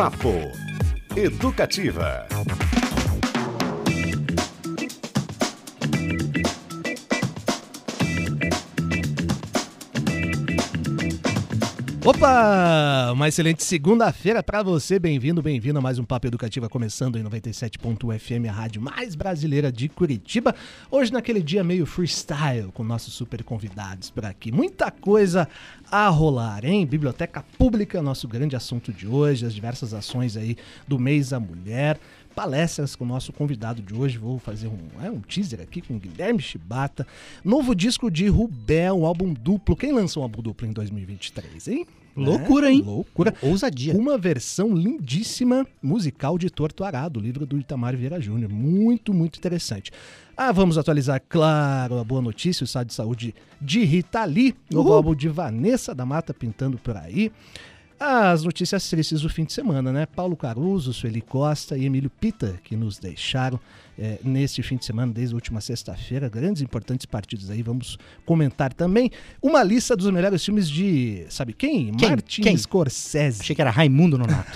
Papo Educativa. Opa! Uma excelente segunda-feira para você. Bem-vindo, bem-vindo a mais um Papo Educativa começando em 97.fm, a rádio mais brasileira de Curitiba. Hoje naquele dia meio freestyle com nossos super convidados por aqui. Muita coisa a rolar, hein? Biblioteca Pública, nosso grande assunto de hoje, as diversas ações aí do mês da mulher palestras com o nosso convidado de hoje. Vou fazer um, é, um teaser aqui com Guilherme Chibata. Novo disco de Rubel, um álbum duplo. Quem lançou um álbum duplo em 2023, hein? Loucura, é, hein? Loucura. Ousadia. Uma versão lindíssima musical de Torto Arado, livro do Itamar Vieira Júnior. Muito, muito interessante. Ah, vamos atualizar, claro, a boa notícia, o estado de saúde de Rita Lee, novo álbum de Vanessa da Mata pintando por aí. As notícias tristes do fim de semana, né? Paulo Caruso, Sueli Costa e Emílio Pita, que nos deixaram é, neste fim de semana, desde a última sexta-feira. Grandes importantes partidos aí, vamos comentar também. Uma lista dos melhores filmes de, sabe quem? quem? Martin quem? Scorsese. Achei que era Raimundo Nonato.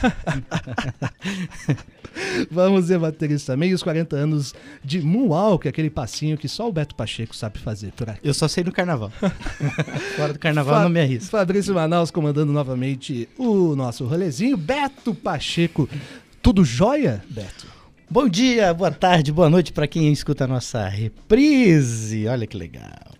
vamos debater isso também. E os 40 anos de Moonwalk, aquele passinho que só o Beto Pacheco sabe fazer por aqui. Eu só sei do carnaval. Fora do carnaval Fa não me arrisco. Fabrício Manaus comandando novamente o nosso rolezinho. Beto Pacheco, tudo jóia, Beto? Bom dia, boa tarde, boa noite para quem escuta a nossa reprise. Olha que legal.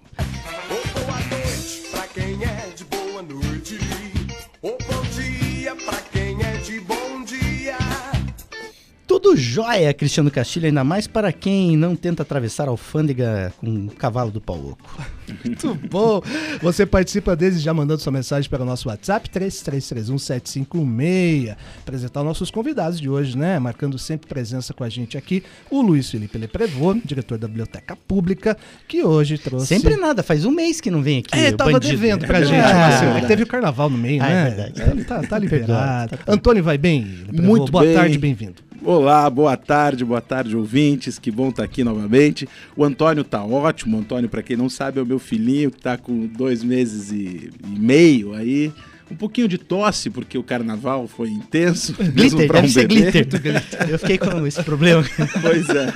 Tudo jóia, Cristiano Castilho, ainda mais para quem não tenta atravessar a alfândega com um cavalo do pau oco. Muito bom. Você participa desde já mandando sua mensagem para o nosso WhatsApp 33317516. Apresentar os nossos convidados de hoje, né? Marcando sempre presença com a gente aqui, o Luiz Felipe Leprevô, diretor da Biblioteca Pública, que hoje trouxe. Sempre nada, faz um mês que não vem aqui. É, tava bandido. devendo pra gente, ah, é teve o carnaval no meio, ah, é né? É verdade. É, tá, tá liberado. Antônio vai bem? Leprevô? Muito Boa bem. tarde, bem-vindo. Olá, boa tarde, boa tarde, ouvintes. Que bom estar aqui novamente. O Antônio tá ótimo. O Antônio, para quem não sabe, é o meu filhinho que tá com dois meses e, e meio aí. Um pouquinho de tosse, porque o carnaval foi intenso. Glitter, deve um ser glitter. Eu fiquei com esse problema. Pois é.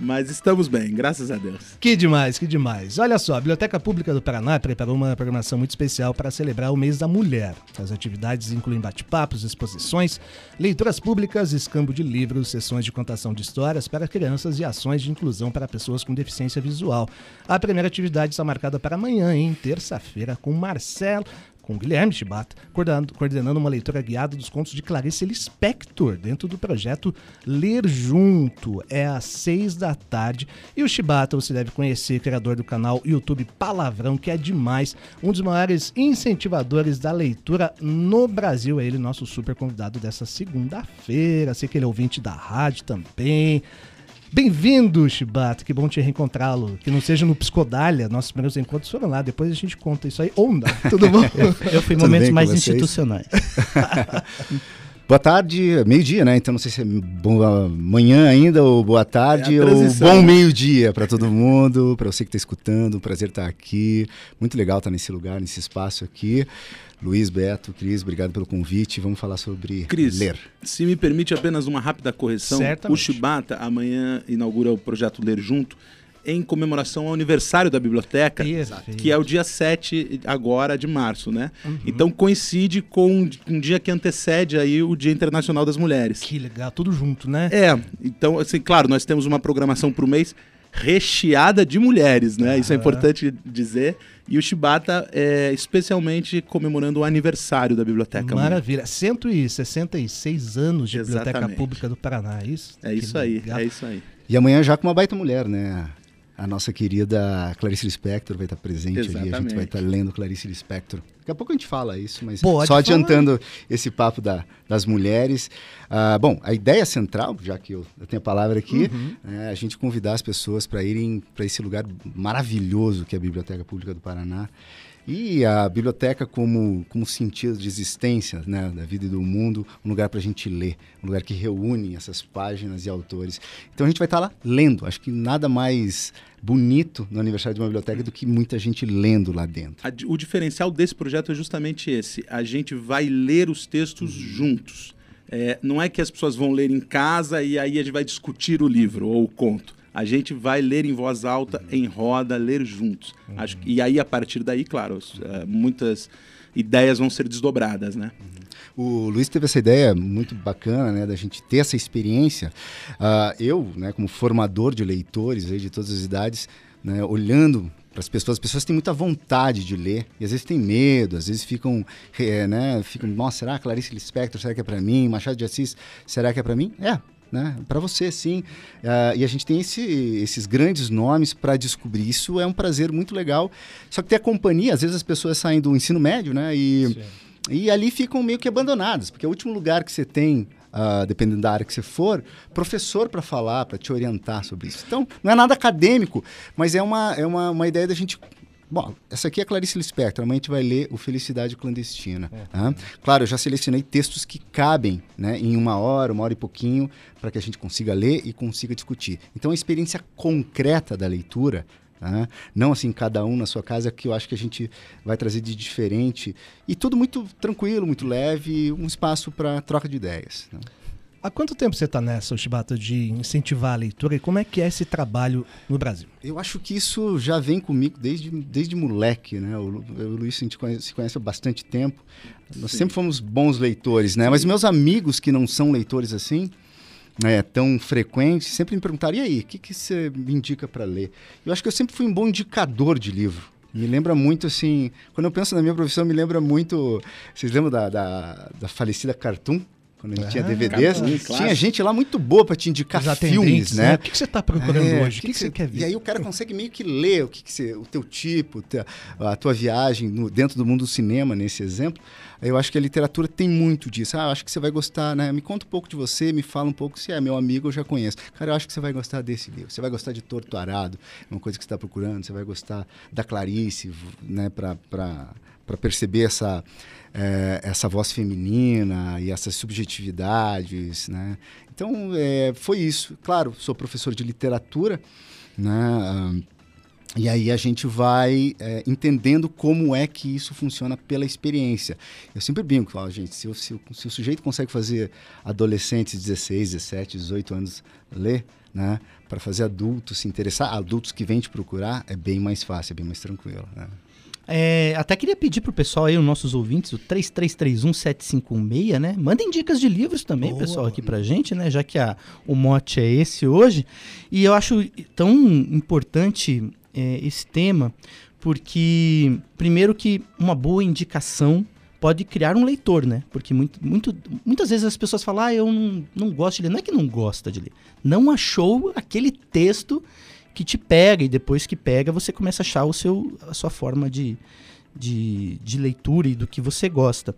Mas estamos bem, graças a Deus. Que demais, que demais. Olha só, a Biblioteca Pública do Paraná preparou uma programação muito especial para celebrar o mês da mulher. As atividades incluem bate-papos, exposições, leituras públicas, escambo de livros, sessões de contação de histórias para crianças e ações de inclusão para pessoas com deficiência visual. A primeira atividade está marcada para amanhã, em terça-feira, com Marcelo com Guilherme Chibata, coordenando uma leitura guiada dos contos de Clarice Lispector, dentro do projeto Ler Junto. É às seis da tarde. E o Chibata você deve conhecer, criador do canal YouTube Palavrão, que é demais, um dos maiores incentivadores da leitura no Brasil. É ele, nosso super convidado dessa segunda-feira. Sei que ele é ouvinte da rádio também. Bem-vindo, Chibata. Que bom te reencontrá-lo. Que não seja no Psicodália. Nossos primeiros encontros foram lá. Depois a gente conta isso aí. Ou não. Tudo bom? eu, fui em momentos mais institucionais. Boa tarde, meio-dia, né? Então não sei se é boa manhã ainda ou boa tarde é ou bom meio-dia para todo mundo, para você que está escutando. Prazer estar aqui. Muito legal estar nesse lugar, nesse espaço aqui. Luiz, Beto, Cris, obrigado pelo convite. Vamos falar sobre Cris, ler. Se me permite apenas uma rápida correção, Certamente. o Chibata amanhã inaugura o projeto Ler Junto em comemoração ao aniversário da biblioteca, Perfeito. que é o dia 7 agora de março, né? Uhum. Então coincide com um dia que antecede aí o Dia Internacional das Mulheres. Que legal, tudo junto, né? É, então assim, claro, nós temos uma programação para o mês recheada de mulheres, né? Uhum. Isso é importante dizer. E o Shibata é especialmente comemorando o aniversário da biblioteca. Maravilha. 166 anos de Exatamente. Biblioteca Pública do Paraná, é isso? É isso aí, é isso aí. E amanhã já com uma baita mulher, né? a nossa querida Clarice Lispector vai estar presente Exatamente. ali, a gente vai estar lendo Clarice Lispector. Daqui a pouco a gente fala isso, mas Pode só falar. adiantando esse papo da, das mulheres. Uh, bom, a ideia central, já que eu, eu tenho a palavra aqui, uhum. é a gente convidar as pessoas para irem para esse lugar maravilhoso que é a Biblioteca Pública do Paraná. E a biblioteca como, como sentido de existência né, da vida e do mundo, um lugar para a gente ler, um lugar que reúne essas páginas e autores. Então a gente vai estar tá lá lendo. Acho que nada mais bonito no aniversário de uma biblioteca do que muita gente lendo lá dentro. O diferencial desse projeto é justamente esse. A gente vai ler os textos uhum. juntos. é, não é que as pessoas vão ler em casa e aí a gente vai discutir o livro ou o conto. A gente vai ler em voz alta, em roda, ler juntos. Uhum. Acho, e aí, a partir daí, claro, é, muitas ideias vão ser desdobradas, né? O Luiz teve essa ideia muito bacana, né, da gente ter essa experiência. Uh, eu, né, como formador de leitores aí, de todas as idades, né, olhando para as pessoas, as pessoas têm muita vontade de ler e às vezes têm medo, às vezes ficam, é, né, ficam, nossa, será Clarice Lispector, será que é para mim? Machado de Assis, será que é para mim? É, né? Para você, sim. Uh, e a gente tem esse, esses grandes nomes para descobrir. Isso é um prazer muito legal. Só que tem a companhia, às vezes as pessoas saem do ensino médio, né? E, e ali ficam meio que abandonadas, porque é o último lugar que você tem uh, dependendo da área que você for, professor para falar, para te orientar sobre isso. Então, não é nada acadêmico, mas é uma, é uma, uma ideia da gente Bom, essa aqui é Clarice Lispector, amanhã a gente vai ler o Felicidade Clandestina. É. Né? Claro, eu já selecionei textos que cabem né, em uma hora, uma hora e pouquinho, para que a gente consiga ler e consiga discutir. Então, a experiência concreta da leitura né? Não assim, cada um na sua casa, que eu acho que a gente vai trazer de diferente. E tudo muito tranquilo, muito leve, um espaço para troca de ideias. Né? Há quanto tempo você está nessa, Shibata, de incentivar a leitura e como é que é esse trabalho no Brasil? Eu acho que isso já vem comigo desde, desde moleque, né? O, o Luiz a gente conhece, se conhece há bastante tempo. Nós Sim. sempre fomos bons leitores, né? Mas meus amigos que não são leitores assim, é, tão frequente, sempre me perguntaram, e aí, o que, que você me indica para ler? Eu acho que eu sempre fui um bom indicador de livro. Me lembra muito, assim, quando eu penso na minha profissão, me lembra muito, vocês lembram da, da, da falecida Cartoon? Quando a gente ah, tinha DVDs, tinha gente lá muito boa para te indicar filmes, né? né? O que, que você está procurando é, hoje? O que, que, que, você quer ver? E aí o cara consegue meio que ler o que, que você, o teu tipo, a tua viagem no, dentro do mundo do cinema, nesse exemplo. Eu acho que a literatura tem muito disso. Ah, acho que você vai gostar, né? Me conta um pouco de você, me fala um pouco. Se é meu amigo, eu já conheço. Cara, eu acho que você vai gostar desse livro. Você vai gostar de Torto Arado, é uma coisa que você está procurando. Você vai gostar da Clarice, né? Para perceber essa é, essa voz feminina e essas subjetividades, né? Então, é, foi isso. Claro, sou professor de literatura, né? E aí a gente vai é, entendendo como é que isso funciona pela experiência. Eu sempre brinco, falo, gente, se, se, se, o sujeito consegue fazer adolescentes 16, 17, 18 anos ler, né, para fazer adultos se interessar, adultos que vêm te procurar, é bem mais fácil, é bem mais tranquilo. Né? É, até queria pedir pro pessoal aí, os nossos ouvintes, o 33317516, né? Mandem dicas de livros também, Boa. pessoal, aqui pra gente, né? Já que a, o mote é esse hoje. E eu acho tão importante é, esse tema, porque, primeiro, que uma boa indicação pode criar um leitor, né? Porque muito, muito, muitas vezes as pessoas falam, ah, eu não, não gosto de ler. Não é que não gosta de ler. Não achou aquele texto que te pega e depois que pega você começa a achar o seu, a sua forma de, de, de leitura e do que você gosta.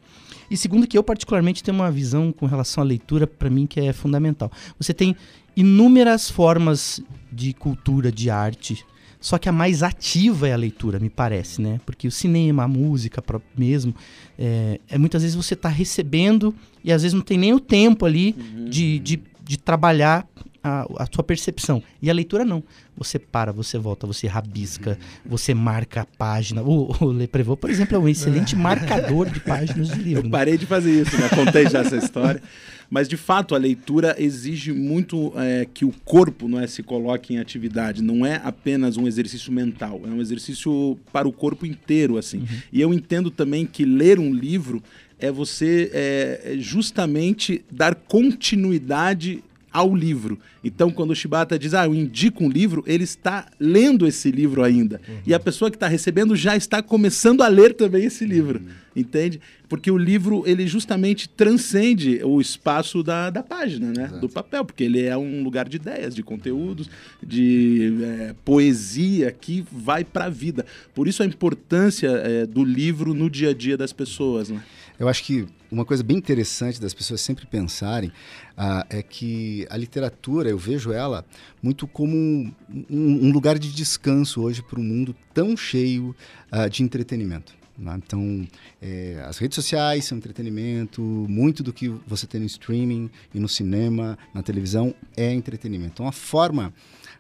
E segundo que eu particularmente tenho uma visão com relação à leitura para mim que é fundamental. Você tem inúmeras formas de cultura, de arte, só que a mais ativa é a leitura, me parece, né? Porque o cinema, a música mesmo, é, é muitas vezes você está recebendo e às vezes não tem nem o tempo ali uhum. de, de, de trabalhar a, a sua percepção. E a leitura não. Você para, você volta, você rabisca, você marca a página. O, o Le Prevot, por exemplo, é um excelente marcador de páginas de livro. Eu né? parei de fazer isso, né? Contei já essa história. Mas, de fato, a leitura exige muito é, que o corpo não é, se coloque em atividade. Não é apenas um exercício mental, é um exercício para o corpo inteiro. assim. Uhum. E eu entendo também que ler um livro é você é, justamente dar continuidade ao livro. Então, quando o Shibata diz, ah, eu indico um livro, ele está lendo esse livro ainda. Uhum. E a pessoa que está recebendo já está começando a ler também esse livro. Uhum. Entende? Porque o livro, ele justamente transcende o espaço da, da página, né? Exato. Do papel, porque ele é um lugar de ideias, de conteúdos, de é, poesia que vai para a vida. Por isso a importância é, do livro no dia a dia das pessoas, né? Eu acho que uma coisa bem interessante das pessoas sempre pensarem uh, é que a literatura, eu vejo ela muito como um, um lugar de descanso hoje para um mundo tão cheio uh, de entretenimento. Né? Então, é, as redes sociais são entretenimento, muito do que você tem no streaming e no cinema, na televisão, é entretenimento. Então, a forma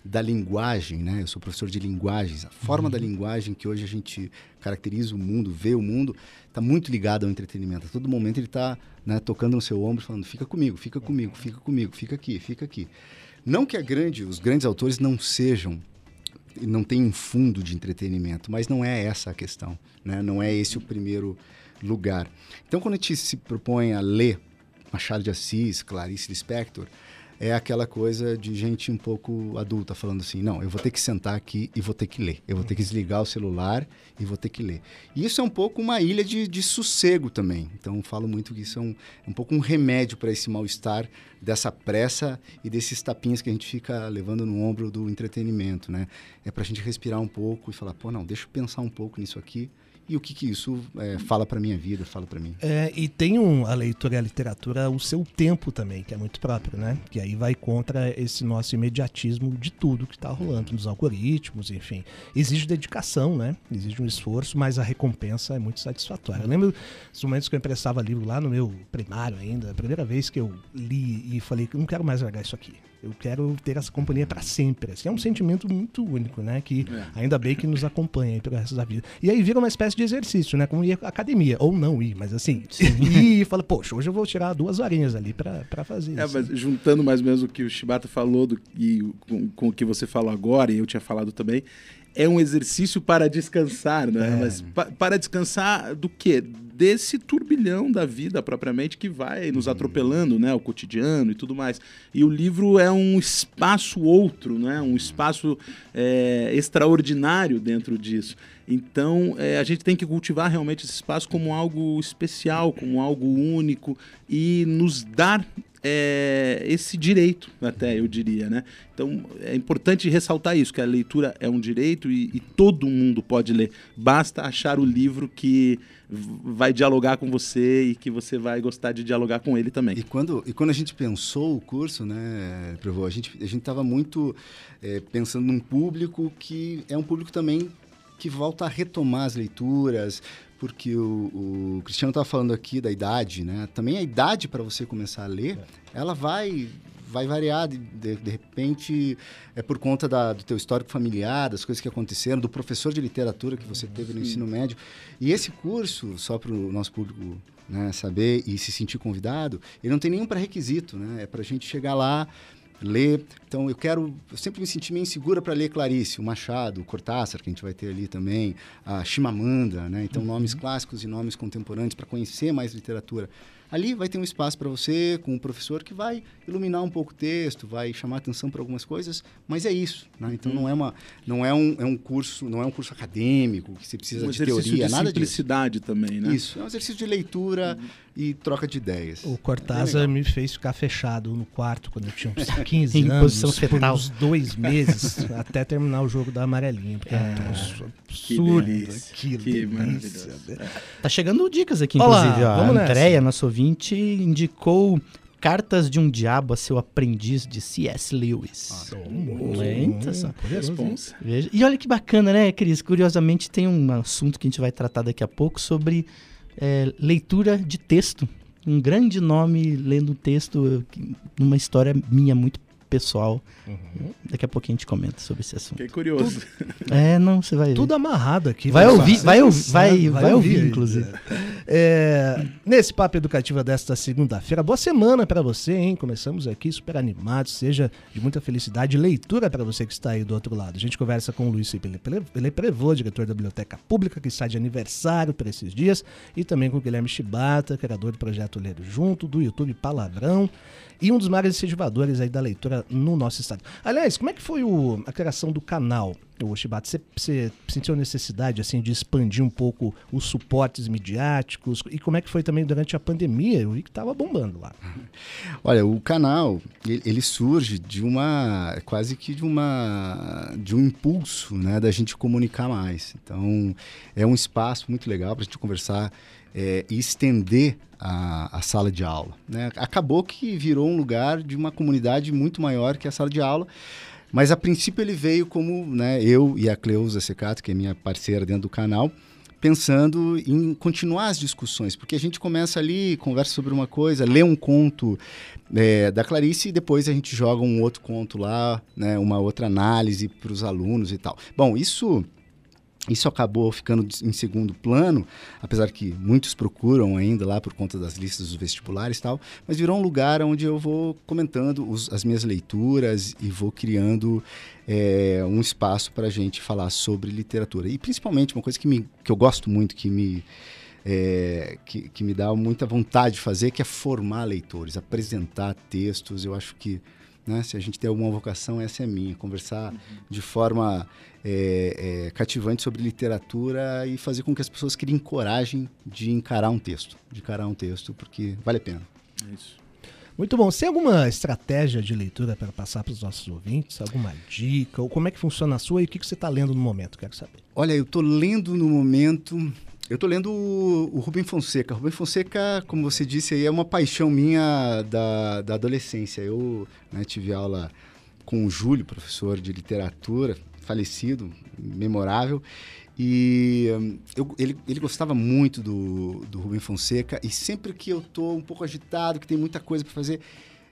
da linguagem, né? Eu sou professor de linguagens. A forma uhum. da linguagem que hoje a gente caracteriza o mundo, vê o mundo, está muito ligado ao entretenimento. A todo momento ele está né, tocando no seu ombro, falando: fica comigo, fica comigo, fica comigo, fica aqui, fica aqui. Não que a grande, os grandes autores não sejam não tem um fundo de entretenimento, mas não é essa a questão, né? Não é esse o primeiro lugar. Então, quando a gente se propõe a ler Machado de Assis, Clarice Lispector, é aquela coisa de gente um pouco adulta falando assim: não, eu vou ter que sentar aqui e vou ter que ler. Eu vou ter que desligar o celular e vou ter que ler. E isso é um pouco uma ilha de, de sossego também. Então, falo muito que isso é um, um pouco um remédio para esse mal-estar dessa pressa e desses tapinhas que a gente fica levando no ombro do entretenimento, né? É para a gente respirar um pouco e falar: pô, não, deixa eu pensar um pouco nisso aqui e o que, que isso é, fala para minha vida, fala para mim. É, e tem um, a leitura e a literatura o seu tempo também, que é muito próprio, né? Que aí vai contra esse nosso imediatismo de tudo que está rolando, nos algoritmos, enfim. Exige dedicação, né? Exige um esforço, mas a recompensa é muito satisfatória. Eu lembro dos momentos que eu emprestava livro lá no meu primário ainda, a primeira vez que eu li e falei que não quero mais largar isso aqui. Eu quero ter essa companhia para sempre. Assim, é um sentimento muito único, né? Que é. ainda bem que nos acompanha aí pelo resto da vida. E aí vira uma espécie de exercício, né? Como ir à academia. Ou não ir, mas assim, ir e fala, poxa, hoje eu vou tirar duas horinhas ali para fazer é, isso. Mas juntando mais ou menos o que o Shibata falou do, e com, com o que você falou agora, e eu tinha falado também, é um exercício para descansar, né? É. Mas pa para descansar do quê? Desse turbilhão da vida propriamente que vai nos uhum. atropelando, né? O cotidiano e tudo mais. E o livro é um espaço outro, né? Um espaço é, extraordinário dentro disso. Então, é, a gente tem que cultivar realmente esse espaço como algo especial, como algo único e nos dar é, esse direito, até eu diria, né? Então é importante ressaltar isso, que a leitura é um direito e, e, todo mundo pode ler. Basta achar o livro que vai dialogar com você e que você vai gostar de dialogar com ele também. E quando, e quando a gente pensou o curso, né, Provo, a gente a estava muito é, pensando num público que é um público também que volta a retomar as leituras, porque o, o Cristiano estava falando aqui da idade, né? Também a idade para você começar a ler, é. ela vai vai variar de, de, de, repente é por conta da, do teu histórico familiar, das coisas que aconteceram, do professor de literatura que você teve no ensino médio. E esse curso, só para o nosso público né, saber e se sentir convidado, ele não tem nenhum pré-requisito, né? É para a gente chegar lá ler. Então eu quero, eu sempre me senti meio insegura para ler Clarice, o Machado, o Cortázar, que a gente vai ter ali também, a Chimamanda, né? Então uhum. nomes clássicos e nomes contemporâneos para conhecer mais literatura. Ali vai ter um espaço para você com um professor que vai iluminar um pouco o texto, vai chamar atenção para algumas coisas, mas é isso, né? Então não é uma não é um, é um curso, não é um curso acadêmico que você precisa um de teoria, de nada simplicidade disso. também, né? Isso, é um exercício de leitura uhum. E troca de ideias. O Cortázar é me fez ficar fechado no quarto quando eu tinha uns 15 em anos, posição fetal. uns dois meses até terminar o jogo da amarelinha, porque é, é um absurdo. Que delícia. Que, que delícia. Tá chegando dicas aqui, inclusive. Olá, ó, a Andréia, nossa ouvinte, indicou Cartas de um Diabo a seu aprendiz de C.S. Lewis. Ah, só. E olha que bacana, né, Cris? Curiosamente, tem um assunto que a gente vai tratar daqui a pouco sobre é, leitura de texto. Um grande nome lendo texto, numa história minha muito pessoal. Uhum. Daqui a pouquinho a gente comenta sobre esse assunto. Fiquei curioso. Tudo, é, não, você vai Tudo amarrado aqui. Vai ouvir, vai, vai, vai, vai, ouvir, inclusive. É, nesse papo educativo desta segunda-feira, boa semana para você, hein? Começamos aqui super animados, seja de muita felicidade leitura para você que está aí do outro lado. A gente conversa com o Luiz Ele Prevô, diretor da Biblioteca Pública, que está de aniversário para esses dias, e também com o Guilherme Chibata, criador do projeto Ler Junto, do YouTube Palavrão e um dos maiores incentivadores aí da leitura no nosso estado. Aliás, como é que foi o, a criação do canal, o Shibata? Você, você sentiu necessidade assim de expandir um pouco os suportes midiáticos e como é que foi também durante a pandemia? Eu vi que estava bombando lá. Olha, o canal ele, surge de uma quase que de uma de um impulso, né, da gente comunicar mais. Então é um espaço muito legal para a gente conversar é, e estender a, a, sala de aula. Né? Acabou que virou um lugar de uma comunidade muito maior que a sala de aula, mas a princípio ele veio como né, eu e a Cleusa Secato, que é minha parceira dentro do canal, pensando em continuar as discussões, porque a gente começa ali, conversa sobre uma coisa, lê um conto é, da Clarice e depois a gente joga um outro conto lá, né, uma outra análise para os alunos e tal. Bom, isso isso acabou ficando em segundo plano, apesar que muitos procuram ainda lá por conta das listas dos vestibulares e tal, mas virou um lugar onde eu vou comentando os, as minhas leituras e vou criando é, um espaço para a gente falar sobre literatura. E principalmente uma coisa que, me, que eu gosto muito, que me, é, que, que me dá muita vontade de fazer, que é formar leitores, apresentar textos. Eu acho que né, se a gente tem alguma vocação, essa é minha, conversar uhum. de forma é, é, cativante sobre literatura e fazer com que as pessoas criem coragem de encarar um texto, de encarar um texto, porque vale a pena. É isso. Muito bom. Você tem alguma estratégia de leitura para passar para os nossos ouvintes? Alguma dica? Ou como é que funciona a sua e o que, que você está lendo no momento? Quero saber. Olha, eu estou lendo no momento. Eu estou lendo o, o Rubem Fonseca. Rubem Fonseca, como você disse, aí, é uma paixão minha da, da adolescência. Eu né, tive aula com o Júlio, professor de literatura, falecido, memorável. E hum, eu, ele, ele gostava muito do, do Rubem Fonseca. E sempre que eu estou um pouco agitado, que tem muita coisa para fazer,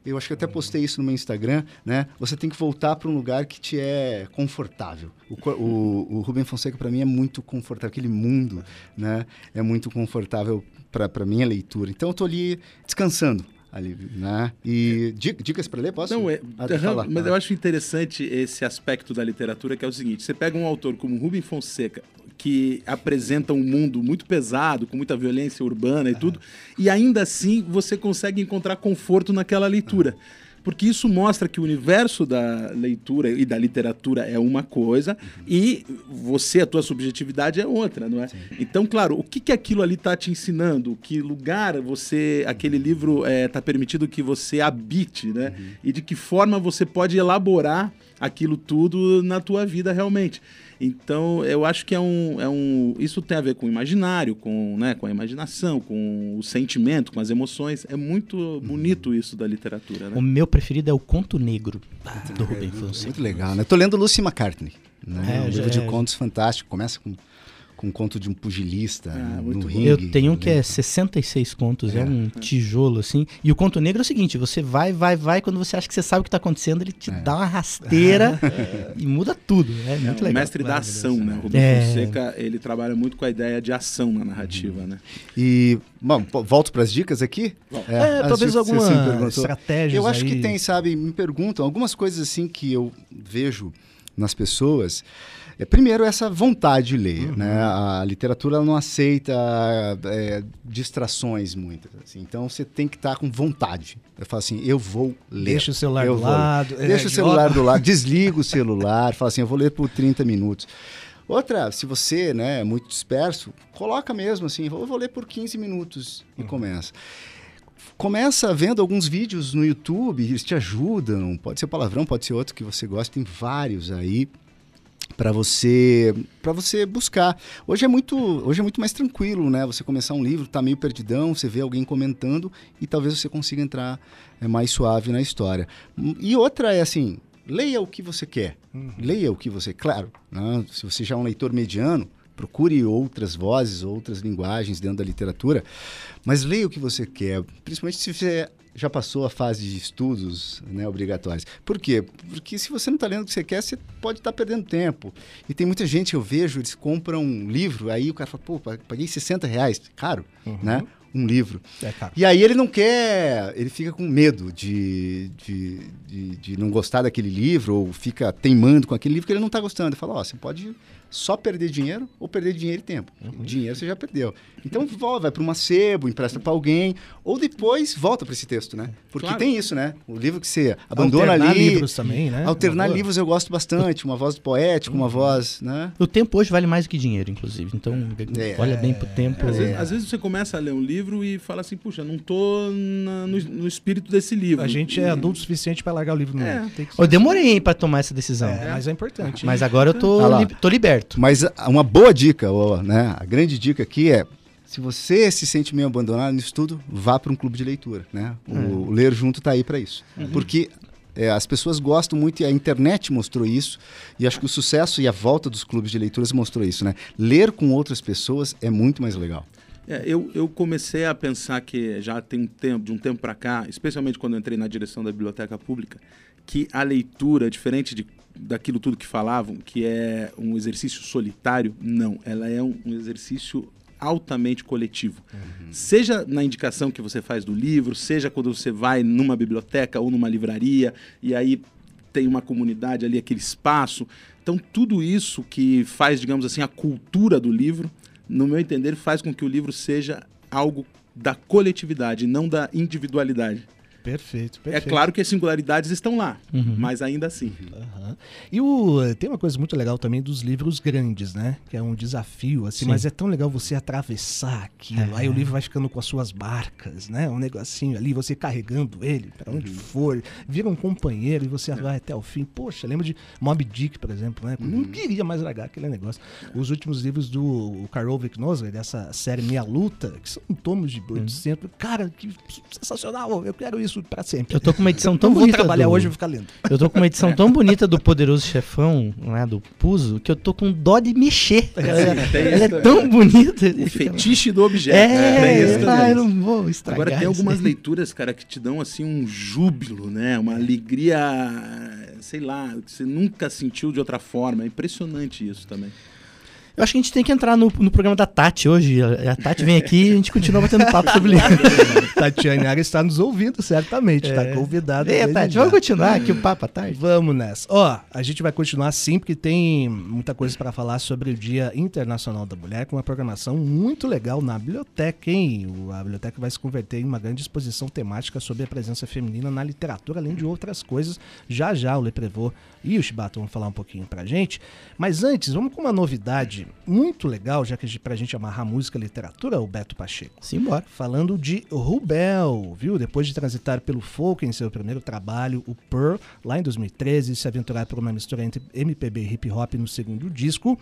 eu acho que até postei isso no meu Instagram, né? Você tem que voltar para um lugar que te é confortável. O, o, o Rubem Fonseca, para mim, é muito confortável. Aquele mundo, né? É muito confortável para minha leitura. Então, eu estou ali descansando ali, né? E dicas para ler, posso? Não, é, falar, mas eu acho interessante esse aspecto da literatura que é o seguinte: você pega um autor como Rubem Fonseca, que apresenta um mundo muito pesado, com muita violência urbana e tudo, e ainda assim você consegue encontrar conforto naquela leitura porque isso mostra que o universo da leitura e da literatura é uma coisa uhum. e você, a tua subjetividade é outra, não é? Sim. Então, claro, o que, que aquilo ali está te ensinando? Que lugar você, aquele livro está é, tá permitido que você habite, né? Uhum. E de que forma você pode elaborar aquilo tudo na tua vida realmente. Então, eu acho que é um, é um. Isso tem a ver com o imaginário, com, né, com a imaginação, com o sentimento, com as emoções. É muito bonito isso da literatura. Né? O meu preferido é o Conto Negro, ah, do Rubem Fonseca. Muito legal, né? Tô lendo Lucy McCartney. Né? É, um livro de é, contos fantástico. Começa com com um conto de um pugilista ah, no ringue. Eu tenho um que é 66 contos, é, é um é. tijolo assim. E o conto negro é o seguinte, você vai, vai, vai, quando você acha que você sabe o que está acontecendo, ele te é. dá uma rasteira e muda tudo. É, é muito legal. O mestre da ação, né? O Rubens é. Fonseca, ele trabalha muito com a ideia de ação na narrativa, né? E, bom, volto para as dicas aqui? É, talvez alguma estratégia Eu acho aí. que tem, sabe, me perguntam algumas coisas assim que eu vejo nas pessoas é, primeiro, essa vontade de ler. Uhum. Né? A literatura não aceita é, distrações muitas. Assim. Então, você tem que estar tá com vontade. Eu falo assim, eu vou ler. Deixa o celular do lado. É, Deixa o celular do lado, desliga o celular, fala assim, eu vou ler por 30 minutos. Outra, se você né, é muito disperso, coloca mesmo assim, eu vou ler por 15 minutos e uhum. começa começa vendo alguns vídeos no YouTube, eles te ajudam. Pode ser palavrão, pode ser outro que você gosta, tem vários aí para você para você buscar. Hoje é muito hoje é muito mais tranquilo, né? Você começar um livro, tá meio perdidão, você vê alguém comentando e talvez você consiga entrar é, mais suave na história. E outra é assim, leia o que você quer. Uhum. Leia o que você, claro, né? se você já é um leitor mediano, procure outras vozes, outras linguagens dentro da literatura, mas leia o que você quer, principalmente se você já passou a fase de estudos né, obrigatórios. Por quê? Porque se você não está lendo o que você quer, você pode estar tá perdendo tempo. E tem muita gente eu vejo, eles compram um livro, aí o cara fala, pô, paguei 60 reais, caro, uhum. né? Um livro. É e aí ele não quer, ele fica com medo de, de, de, de, não gostar daquele livro, ou fica teimando com aquele livro que ele não está gostando. Ele fala, ó, oh, você pode só perder dinheiro ou perder dinheiro e tempo. Uhum. Dinheiro você já perdeu. Então vai para uma sebo, empresta para alguém, ou depois volta para esse texto, né? Porque claro. tem isso, né? O livro que você abandona Alternar ali. livros também, né? Alternar livros eu gosto bastante, uma voz poética, uma uhum. voz, né? O tempo hoje vale mais do que dinheiro, inclusive. Então, é, olha bem pro tempo. Às, é. vezes, às, vezes, você começa a ler um livro e fala assim, puxa, não tô na, no, no, espírito desse livro. A gente é adulto o suficiente para largar o livro no é. Eu demorei para tomar essa decisão. É, mas é importante. Mas agora eu tô, ah li, tô liberto certo. Mas uma boa dica, né? A grande dica aqui é se você se sente meio abandonado nisso tudo, vá para um clube de leitura, né? O, o Ler Junto está aí para isso. Uhum. Porque É, as pessoas gostam muito e a internet mostrou isso. E acho que o sucesso e a volta dos clubes de leituras mostrou isso, né? Ler com outras pessoas é muito mais legal. É, eu, eu comecei a pensar que já tem um tempo, de um tempo para cá, especialmente quando entrei na direção da biblioteca pública, que a leitura, diferente de, daquilo tudo que falavam, que é um exercício solitário, não, ela é um, um exercício altamente coletivo. Uhum. Seja na indicação que você faz do livro, seja quando você vai numa biblioteca ou numa livraria e aí tem uma comunidade ali, aquele espaço. Então, tudo isso que faz, digamos assim, a cultura do livro, no meu entender, faz com que o livro seja algo da coletividade, não da individualidade. Perfeito, perfeito. É claro que as singularidades estão lá, uhum. mas ainda assim. Uhum. E o, tem uma coisa muito legal também dos livros grandes, né? Que é um desafio, assim, Sim. mas é tão legal você atravessar aquilo. É. Aí o livro vai ficando com as suas marcas, né? Um negocinho ali, você carregando ele para onde uhum. for, vira um companheiro e você é. vai até o fim. Poxa, lembra de Mob Dick, por exemplo, né? Não uhum. queria mais largar aquele negócio. Os últimos livros do Karol Nosler, dessa série Meia Luta, que são tomos de 800. Uhum. Cara, que sensacional, eu quero isso isso para sempre. Eu tô com uma edição tão bonita. Vou trabalhar do... hoje, vou ficar lendo. Eu tô com uma edição tão bonita do Poderoso Chefão, né, do Puzo, que eu tô com dó de mexer. É, ela, é tão bonita. O fetiche do objeto. É, é, ah, eu não vou estragar. Agora tem algumas leituras, cara, que te dão assim um júbilo, né? Uma alegria, sei lá, que você nunca sentiu de outra forma. É impressionante isso também. Eu acho que a gente tem que entrar no, no programa da Tati hoje. A, a Tati vem aqui e a gente continua batendo papo sobre isso. Tatiane Ara está nos ouvindo, certamente. Está é. convidada. É, Tati, vamos continuar aqui o papo à tarde? Vamos nessa. Ó, a gente vai continuar sim, porque tem muita coisa para falar sobre o Dia Internacional da Mulher, com uma programação muito legal na biblioteca, hein? A biblioteca vai se converter em uma grande exposição temática sobre a presença feminina na literatura, além de outras coisas. Já já o Leprevô e o Chibato vão falar um pouquinho pra gente. Mas antes, vamos com uma novidade muito legal, já que pra gente amarrar música e literatura, o Beto Pacheco. Simbora. Falando de Rubel, viu? Depois de transitar pelo folk em seu primeiro trabalho, o Pearl, lá em 2013, se aventurar por uma mistura entre MPB e hip hop no segundo disco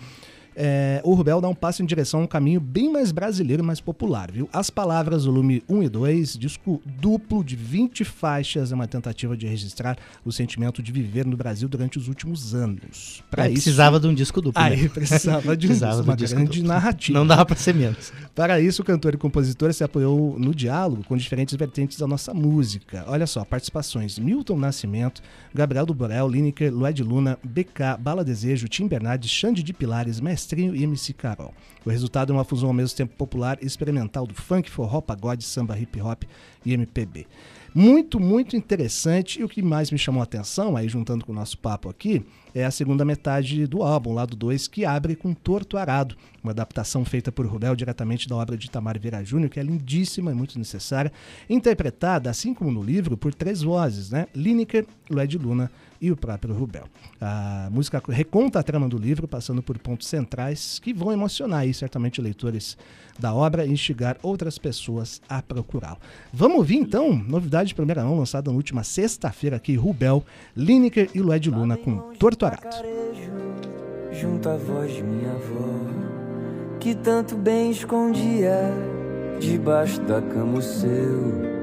é, o Rubel dá um passo em direção a um caminho bem mais brasileiro e mais popular, viu? As palavras, volume 1 e 2, disco duplo de 20 faixas, é uma tentativa de registrar o sentimento de viver no Brasil durante os últimos anos. Pra é, isso, precisava de um disco duplo. Aí né? precisava de precisava uma grande duplo. narrativa. Não dava para ser menos. Para isso, o cantor e compositor se apoiou no diálogo com diferentes vertentes da nossa música. Olha só, participações: Milton Nascimento, Gabriel do Borel, Lineker, Lued Luna, BK, Bala Desejo, Tim Bernardes, Xande de Pilares, Mestre Mestrinho e MC Carol. O resultado é uma fusão ao mesmo tempo popular e experimental do funk, forró, pagode, samba, hip hop e MPB. Muito, muito interessante. E o que mais me chamou a atenção, aí juntando com o nosso papo aqui, é a segunda metade do álbum, lado 2, que abre com Torto Arado, uma adaptação feita por Rubel diretamente da obra de Tamar Vieira Júnior, que é lindíssima e muito necessária, interpretada, assim como no livro, por três vozes, né? Lineker, Lued Luna e o próprio Rubel. A música reconta a trama do livro, passando por pontos centrais que vão emocionar aí, certamente leitores da obra e instigar outras pessoas a procurá-lo. Vamos ouvir então, novidade de primeira mão lançada na última sexta-feira aqui, Rubel, Lineker e Lued Luna com Torto Arado. Junto à voz de minha avó, que tanto bem escondia debaixo da cama o seu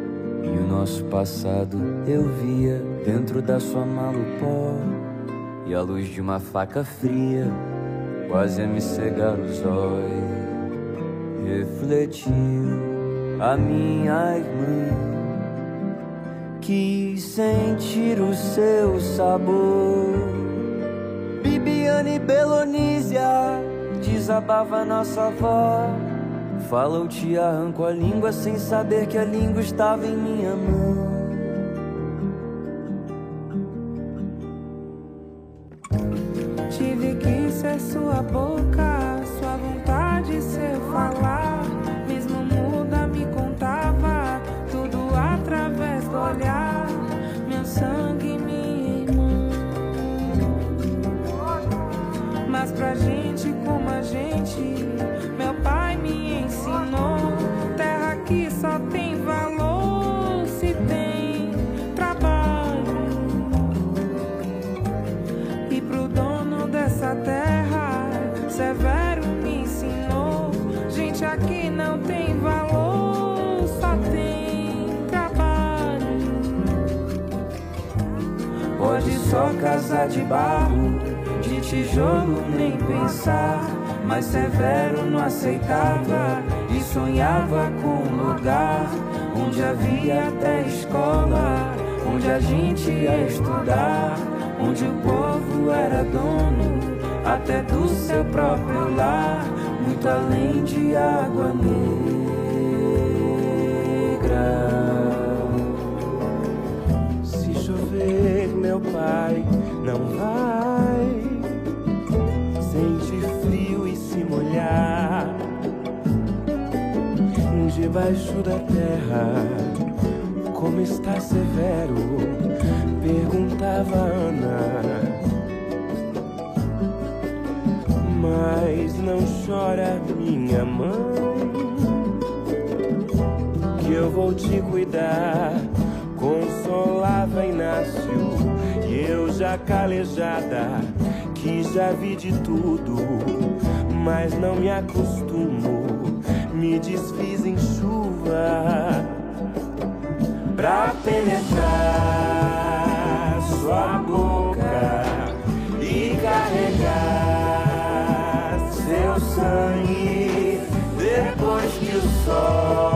e o nosso passado eu via dentro da sua mala pó E a luz de uma faca fria quase a me cegar os olhos. Refletiu a minha irmã Quis sentir o seu sabor. Bibiane Belonísia desabava nossa voz Fala, eu te arranco a língua sem saber que a língua estava em minha mão. Tive que ser sua boca, sua vontade ser falar. Barro, de tijolo nem pensar. Mas Severo não aceitava e sonhava com um lugar onde havia até escola, onde a gente ia estudar, onde o povo era dono até do seu próprio lar, muito além de água negra. meu pai não vai sentir frio e se molhar debaixo da terra. Como está severo? Perguntava Ana. Mas não chora, minha mãe, que eu vou te cuidar. Já calejada, que já vi de tudo, mas não me acostumo. Me desfiz em chuva pra penetrar sua boca e carregar seu sangue depois que o sol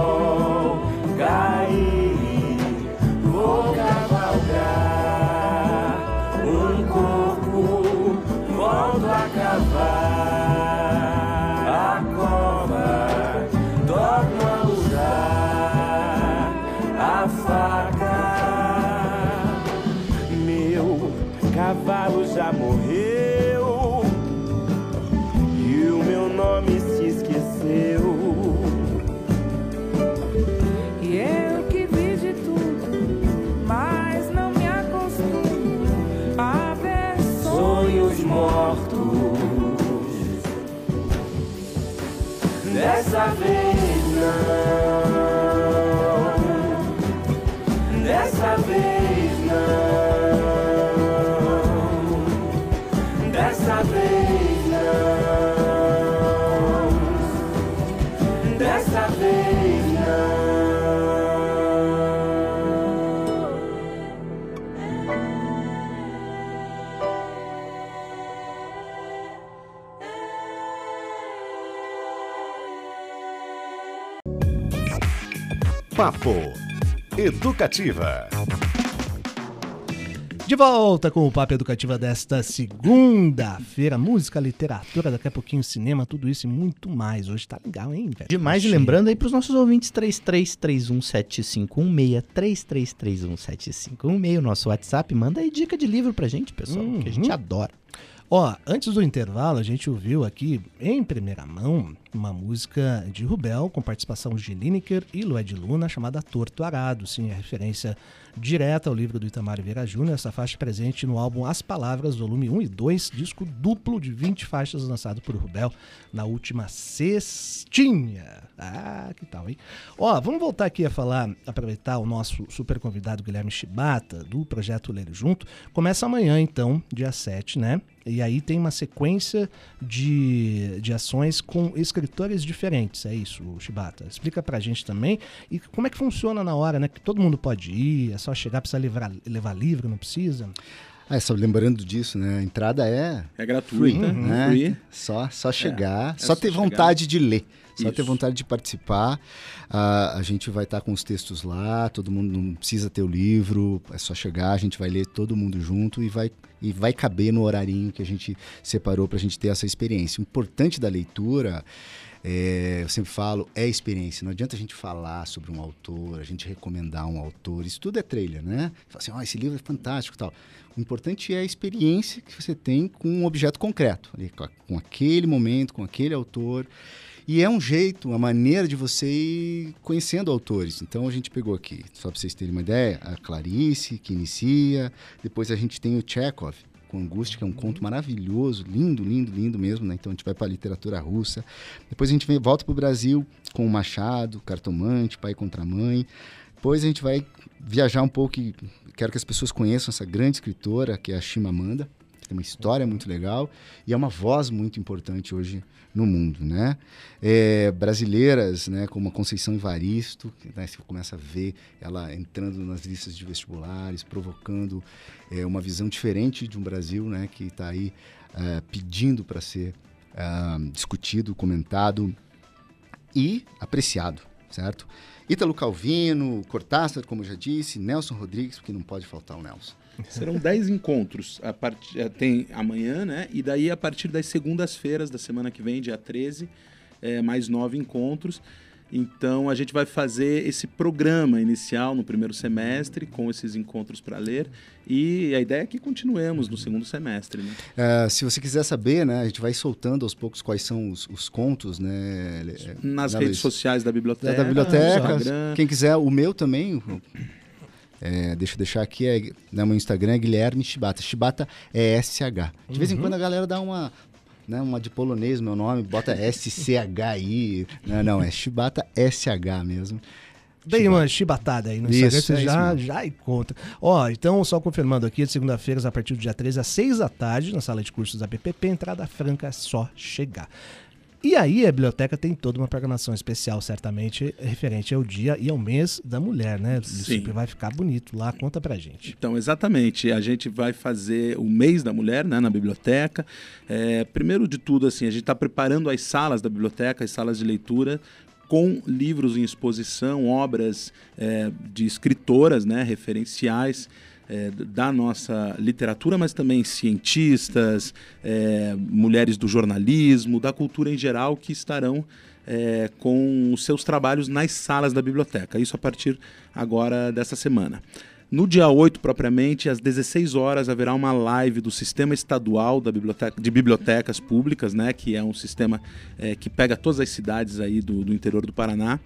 Educativa. De volta com o Papo Educativa desta segunda-feira. Música, literatura, daqui a pouquinho cinema, tudo isso e muito mais. Hoje tá legal, hein, velho? Demais. E lembrando aí pros nossos ouvintes, 33317516, 33317516, o nosso WhatsApp. Manda aí dica de livro pra gente, pessoal, uhum. que a gente uhum. adora. Ó, antes do intervalo, a gente ouviu aqui, em primeira mão, uma música de Rubel, com participação de Lineker e Lued Luna, chamada Torto Arado. Sim, é referência direta ao livro do Itamar Vieira Júnior. Essa faixa presente no álbum As Palavras, volume 1 e 2, disco duplo de 20 faixas lançado por Rubel na última sextinha. Ah, que tal, hein? Ó, vamos voltar aqui a falar, aproveitar o nosso super convidado Guilherme Chibata, do projeto Ler Junto. Começa amanhã, então, dia 7, né? E aí tem uma sequência de, de ações com escritores diferentes, é isso, Chibata? Explica pra gente também. E como é que funciona na hora, né? Que todo mundo pode ir, é só chegar, precisa levar, levar livro, não precisa? Ah, só lembrando disso, né? A entrada é... É gratuita, free, né? Free. Só, só chegar, é, é só, ter chegar. vontade de ler. Só Isso. ter vontade de participar. Uh, a gente vai estar tá com os textos lá, todo mundo não precisa ter o livro, é só chegar, a gente vai ler todo mundo junto e vai, e vai caber no horarinho que a gente separou para a gente ter essa experiência. O importante da leitura é, eu sempre falo, é experiência. Não adianta a gente falar sobre um autor, a gente recomendar um autor. Isso tudo é trailer, né? Fala assim, oh, esse livro é fantástico tal. O importante é a experiência que você tem com um objeto concreto, ali, com aquele momento, com aquele autor. E é um jeito, uma maneira de você ir conhecendo autores. Então a gente pegou aqui, só para vocês terem uma ideia, a Clarice, que inicia, depois a gente tem o Chekhov, com Angústia, que é um conto maravilhoso, lindo, lindo, lindo mesmo, né? Então a gente vai para a literatura russa. Depois a gente vem, volta para o Brasil com o Machado, Cartomante, Pai contra Mãe. Depois a gente vai viajar um pouco e quero que as pessoas conheçam essa grande escritora, que é a Chimamanda, tem uma história muito legal e é uma voz muito importante hoje no mundo, né? É, brasileiras, né, como a Conceição Evaristo, que né, você começa a ver ela entrando nas listas de vestibulares, provocando é, uma visão diferente de um Brasil, né, que está aí é, pedindo para ser é, discutido, comentado e apreciado, certo? Ítalo Calvino, Cortázar, como eu já disse, Nelson Rodrigues, porque não pode faltar o Nelson. Serão 10 encontros. A part... Eh, tem amanhã, né? E daí, a partir das segundas-feiras da semana que vem, dia 13, é, mais nove encontros. Então, a gente vai fazer esse programa inicial no primeiro semestre, com esses encontros para ler. E a ideia é que continuemos no segundo semestre. Né? É, se você quiser saber, né, a gente vai soltando aos poucos quais são os, os contos. Né, Nas redes sociais da biblioteca. Da, da biblioteca. Quem quiser, o meu também. É, deixa eu deixar aqui, é, né, meu Instagram é Guilherme Shibata. Shibata é SH. De uhum. vez em uhum. quando a galera dá uma, né, uma de polonês, meu nome, bota SCHI. não, não, é Shibata SH mesmo. Dei uma chibatada aí no Instagram, você é já, já encontra. Ó, então, só confirmando aqui, de segunda-feira, a partir do dia 13 às 6 da tarde, na sala de cursos da PPP, entrada franca, é só chegar. E aí a biblioteca tem toda uma programação especial, certamente, referente ao dia e ao mês da mulher, né? Sim. Isso vai ficar bonito lá, conta pra gente. Então, exatamente. A gente vai fazer o mês da mulher né, na biblioteca. É, primeiro de tudo, assim, a gente está preparando as salas da biblioteca, as salas de leitura, com livros em exposição, obras é, de escritoras né, referenciais é, da nossa literatura, mas também cientistas, é, mulheres do jornalismo, da cultura em geral, que estarão é, com seus trabalhos nas salas da biblioteca. Isso a partir agora dessa semana. No dia 8, propriamente, às 16 horas, haverá uma live do Sistema Estadual da Biblioteca, de Bibliotecas Públicas, né, que é um sistema é, que pega todas as cidades aí do, do interior do Paraná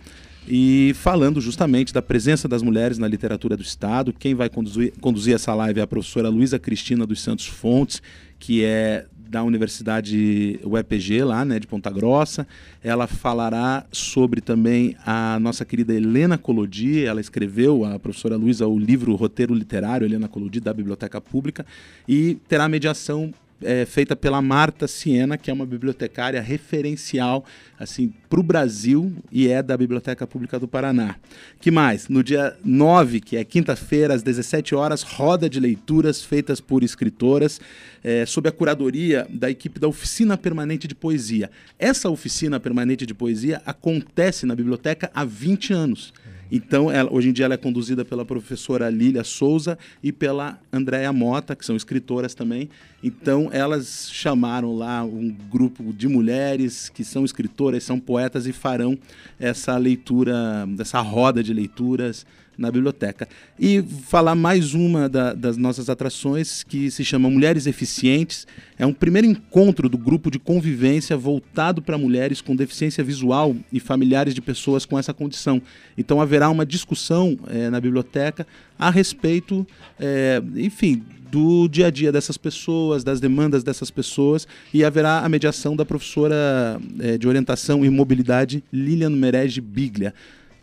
e falando justamente da presença das mulheres na literatura do Estado. Quem vai conduzir, conduzir essa live é a professora Luísa Cristina dos Santos Fontes, que é da Universidade UEPG, lá né, de Ponta Grossa. Ela falará sobre também a nossa querida Helena Colodi. Ela escreveu, a professora Luísa, o livro Roteiro Literário, Helena Colodi, da Biblioteca Pública, e terá mediação é, feita pela Marta Siena, que é uma bibliotecária referencial assim para o Brasil e é da Biblioteca Pública do Paraná. Que mais? No dia 9, que é quinta-feira, às 17 horas, roda de leituras feitas por escritoras, é, sob a curadoria da equipe da Oficina Permanente de Poesia. Essa oficina permanente de poesia acontece na biblioteca há 20 anos. Então, ela, hoje em dia ela é conduzida pela professora Lília Souza e pela Andréa Mota, que são escritoras também. Então, elas chamaram lá um grupo de mulheres que são escritoras, são poetas e farão essa leitura, dessa roda de leituras na biblioteca. E falar mais uma da, das nossas atrações, que se chama Mulheres Eficientes. É um primeiro encontro do grupo de convivência voltado para mulheres com deficiência visual e familiares de pessoas com essa condição. Então haverá uma discussão é, na biblioteca a respeito, é, enfim, do dia a dia dessas pessoas, das demandas dessas pessoas, e haverá a mediação da professora é, de orientação e mobilidade Lilian Merege Biglia.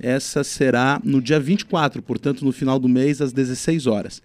Essa será no dia 24, portanto, no final do mês, às 16 horas.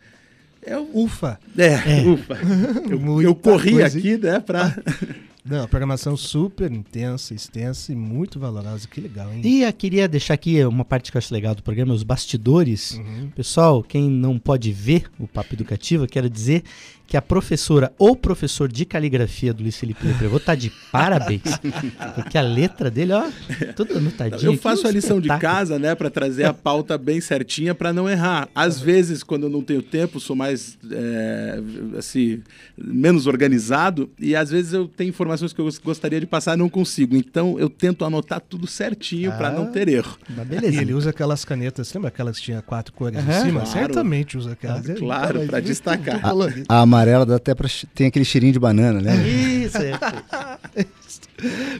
É, ufa! É, é. ufa. Eu, eu corri aqui, né, para. Não, programação super intensa, extensa e muito valorosa. Que legal, hein? E eu queria deixar aqui uma parte que eu acho legal do programa, os bastidores. Uhum. Pessoal, quem não pode ver o Papo Educativo, eu quero dizer que a professora ou professor de caligrafia do Luiz Felipe Leprevô tá de parabéns. porque a letra dele, ó, tudo anotadinho. Eu faço a lição de casa, né, para trazer a pauta bem certinha para não errar. Às vezes, quando eu não tenho tempo, sou mais, é, assim, menos organizado e às vezes eu tenho informações que eu gostaria de passar não consigo. Então, eu tento anotar tudo certinho ah, para não ter erro. beleza. E ele usa aquelas canetas, lembra aquelas que tinha quatro cores uhum, em cima? Claro. Certamente usa aquelas. Ah, claro, para destacar. A, a amarela dá até pra. Tem aquele cheirinho de banana, né? Isso, é.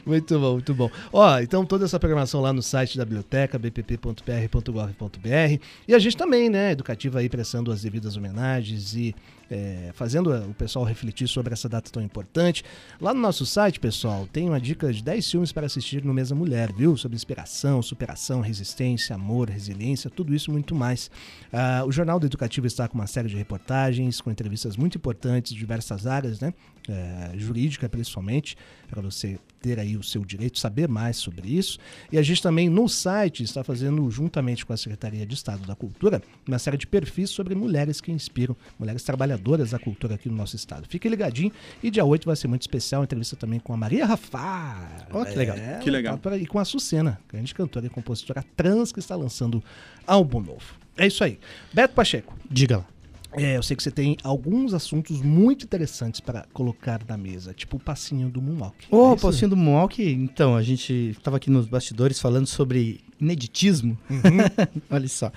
Muito bom, muito bom. Ó, então toda essa programação lá no site da biblioteca, bpp.pr.gov.br. E a gente também, né, educativa aí, prestando as devidas homenagens e é, fazendo o pessoal refletir sobre essa data tão importante. Lá no nosso site, pessoal, tem uma dica de 10 filmes para assistir no Mesa Mulher, viu? Sobre inspiração, superação, resistência, amor, resiliência, tudo isso muito mais. Ah, o Jornal do Educativo está com uma série de reportagens, com entrevistas muito importantes de diversas áreas, né? É, jurídica principalmente, para você ter aí o seu direito, saber mais sobre isso. E a gente também no site está fazendo, juntamente com a Secretaria de Estado da Cultura, uma série de perfis sobre mulheres que inspiram, mulheres trabalhadoras da cultura aqui no nosso estado. Fique ligadinho e dia 8 vai ser muito especial, entrevista também com a Maria Rafar. Oh, que legal. É, que legal. Tá e com a Sucena, grande cantora e compositora trans que está lançando álbum novo. É isso aí. Beto Pacheco. Diga lá. É, eu sei que você tem alguns assuntos muito interessantes para colocar na mesa, tipo o passinho do Moonwalk. Ô, oh, é o passinho do Moonwalk, então, a gente estava aqui nos bastidores falando sobre ineditismo. Uhum. Olha só.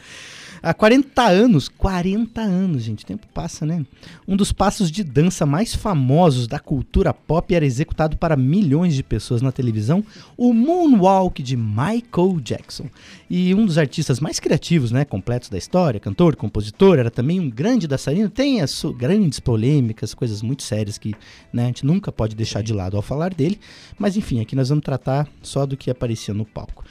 Há 40 anos, 40 anos, gente, o tempo passa, né? Um dos passos de dança mais famosos da cultura pop era executado para milhões de pessoas na televisão, o Moonwalk de Michael Jackson. E um dos artistas mais criativos, né, completos da história, cantor, compositor, era também um grande dançarino, tem as grandes polêmicas, coisas muito sérias que né, a gente nunca pode deixar de lado ao falar dele, mas enfim, aqui nós vamos tratar só do que aparecia no palco.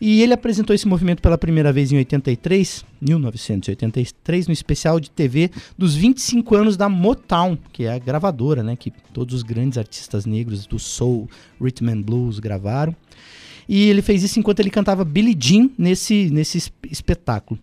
E ele apresentou esse movimento pela primeira vez em 83, 1983, no especial de TV dos 25 anos da Motown, que é a gravadora, né, que todos os grandes artistas negros do soul, rhythm and blues gravaram. E ele fez isso enquanto ele cantava Billie Jean nesse, nesse espetáculo.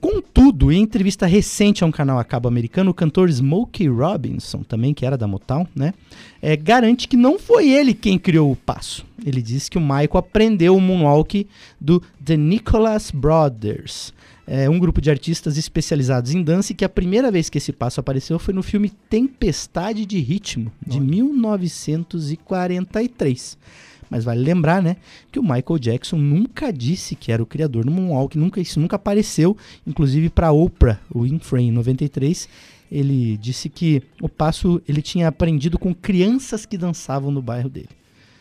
Contudo, em entrevista recente a um canal a cabo americano, o cantor Smokey Robinson, também que era da Motown, né, é, garante que não foi ele quem criou o passo. Ele disse que o Michael aprendeu o moonwalk do The Nicholas Brothers, é, um grupo de artistas especializados em dança e que a primeira vez que esse passo apareceu foi no filme Tempestade de Ritmo, de 1943. Mas vale lembrar, né, que o Michael Jackson nunca disse que era o criador do Moonwalk, nunca isso nunca apareceu, inclusive para Oprah Winfrey em 93, ele disse que o passo ele tinha aprendido com crianças que dançavam no bairro dele.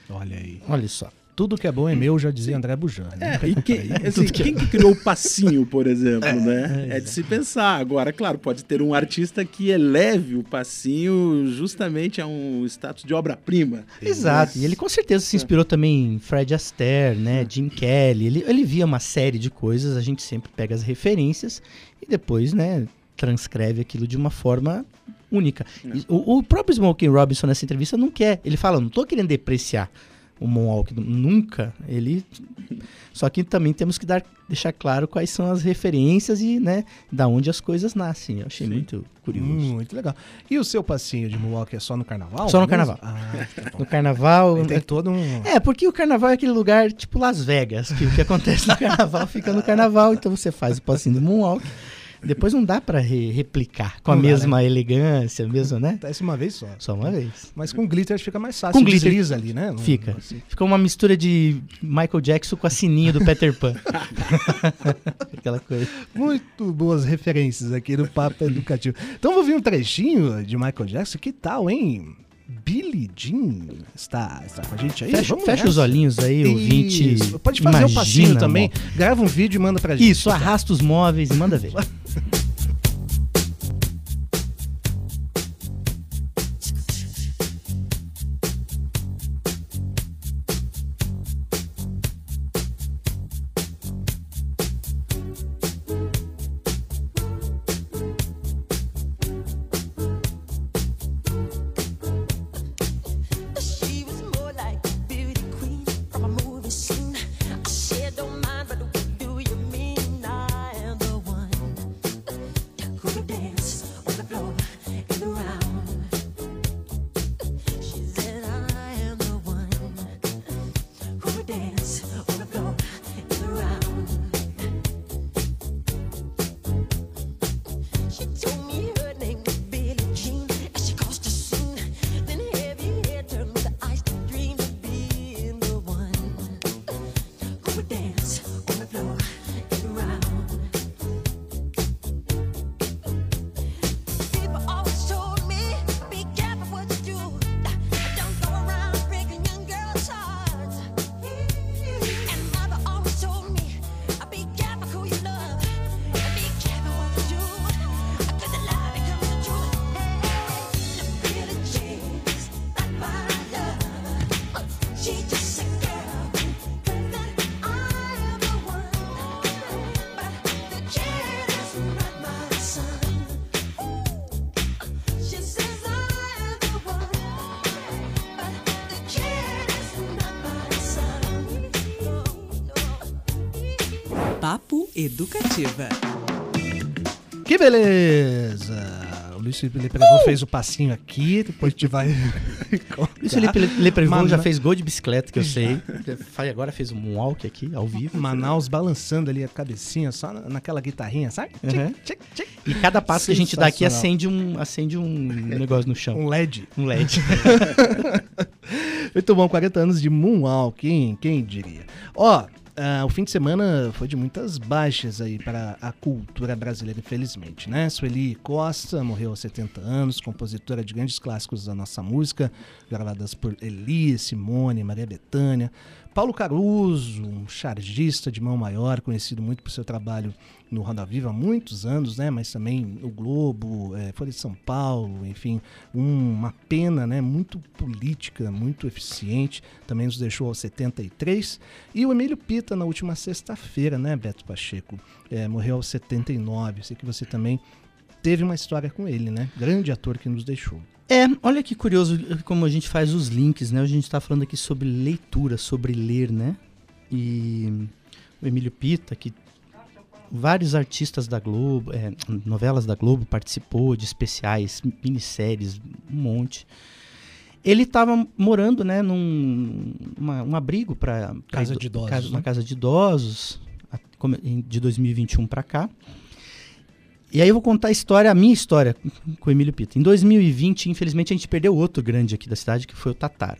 Olha aí. Olha só. Tudo que é bom é meu, já dizia André Bujan. Né? É, e que, assim, que quem é... que criou o passinho, por exemplo, é, né? É, é, de se pensar. Agora, claro, pode ter um artista que eleve o passinho justamente a um status de obra-prima. Exato. E ele com certeza se inspirou também em Fred Astaire, né? Jim Kelly. Ele, ele via uma série de coisas, a gente sempre pega as referências e depois, né, transcreve aquilo de uma forma única. É. O, o próprio Smokey Robinson nessa entrevista não quer. Ele fala, não estou querendo depreciar o Moonwalk nunca. Ele só que também temos que dar, deixar claro quais são as referências e, né, da onde as coisas nascem. Eu achei Sim. muito curioso. Hum, muito legal. E o seu passinho de Moonwalk é só no carnaval? Só no carnaval. Ah, tá no carnaval. tem todo um. É, porque o carnaval é aquele lugar tipo Las Vegas, que o que acontece no carnaval fica no carnaval, então você faz o passinho do Moonwalk. Depois não dá para re replicar com não a dá, mesma né? elegância, mesmo, né? Acontece uma vez só. Só uma vez. Mas com glitter fica mais fácil. Com glitter desliza ali, né? Não, fica. Assim. Fica uma mistura de Michael Jackson com a sininho do Peter Pan. Aquela coisa. Muito boas referências aqui no Papo Educativo. Então vou ver um trechinho de Michael Jackson. Que tal, hein? Billy Jean está, está com a gente aí? Fecha, fecha os olhinhos aí, ouvinte. Isso. Pode fazer o um passinho também. Grava um vídeo e manda pra gente. Isso, arrasta os móveis e manda ver. educativa. Que beleza! O Luiz Felipe Leprevon uh! fez o passinho aqui, depois a gente vai. Luiz Felipe Leprevon já fez gol de bicicleta, que eu sei. Agora fez um walk aqui, ao vivo. Manaus balançando ali a cabecinha, só naquela guitarrinha, sabe? Uhum. Tchic, tchic, tchic. E cada passo que a gente dá aqui acende um, acende um negócio no chão. Um LED. Um LED. Muito bom, 40 anos de Moonwalk, quem, quem diria? Ó, Uh, o fim de semana foi de muitas baixas aí para a cultura brasileira, infelizmente, né? Sueli Costa morreu aos 70 anos, compositora de grandes clássicos da nossa música, gravadas por Eli, Simone, Maria Bethânia. Paulo Caruso, um chargista de mão maior, conhecido muito por seu trabalho no Roda Viva há muitos anos, né? Mas também o Globo, é, Folha de São Paulo, enfim, um, uma pena, né? Muito política, muito eficiente. Também nos deixou aos 73. E o Emílio Pita na última sexta-feira, né, Beto Pacheco? É, morreu aos 79. Sei que você também teve uma história com ele, né? Grande ator que nos deixou. É, olha que curioso como a gente faz os links, né? A gente está falando aqui sobre leitura, sobre ler, né? E o Emílio Pita, que vários artistas da Globo, é, novelas da Globo, participou de especiais, minisséries, um monte. Ele estava morando, né, num uma, um abrigo para casa de idosos, casa, né? uma casa de idosos, de 2021 para cá. E aí eu vou contar a história, a minha história com o Emílio Pita. Em 2020, infelizmente, a gente perdeu outro grande aqui da cidade, que foi o Tatara.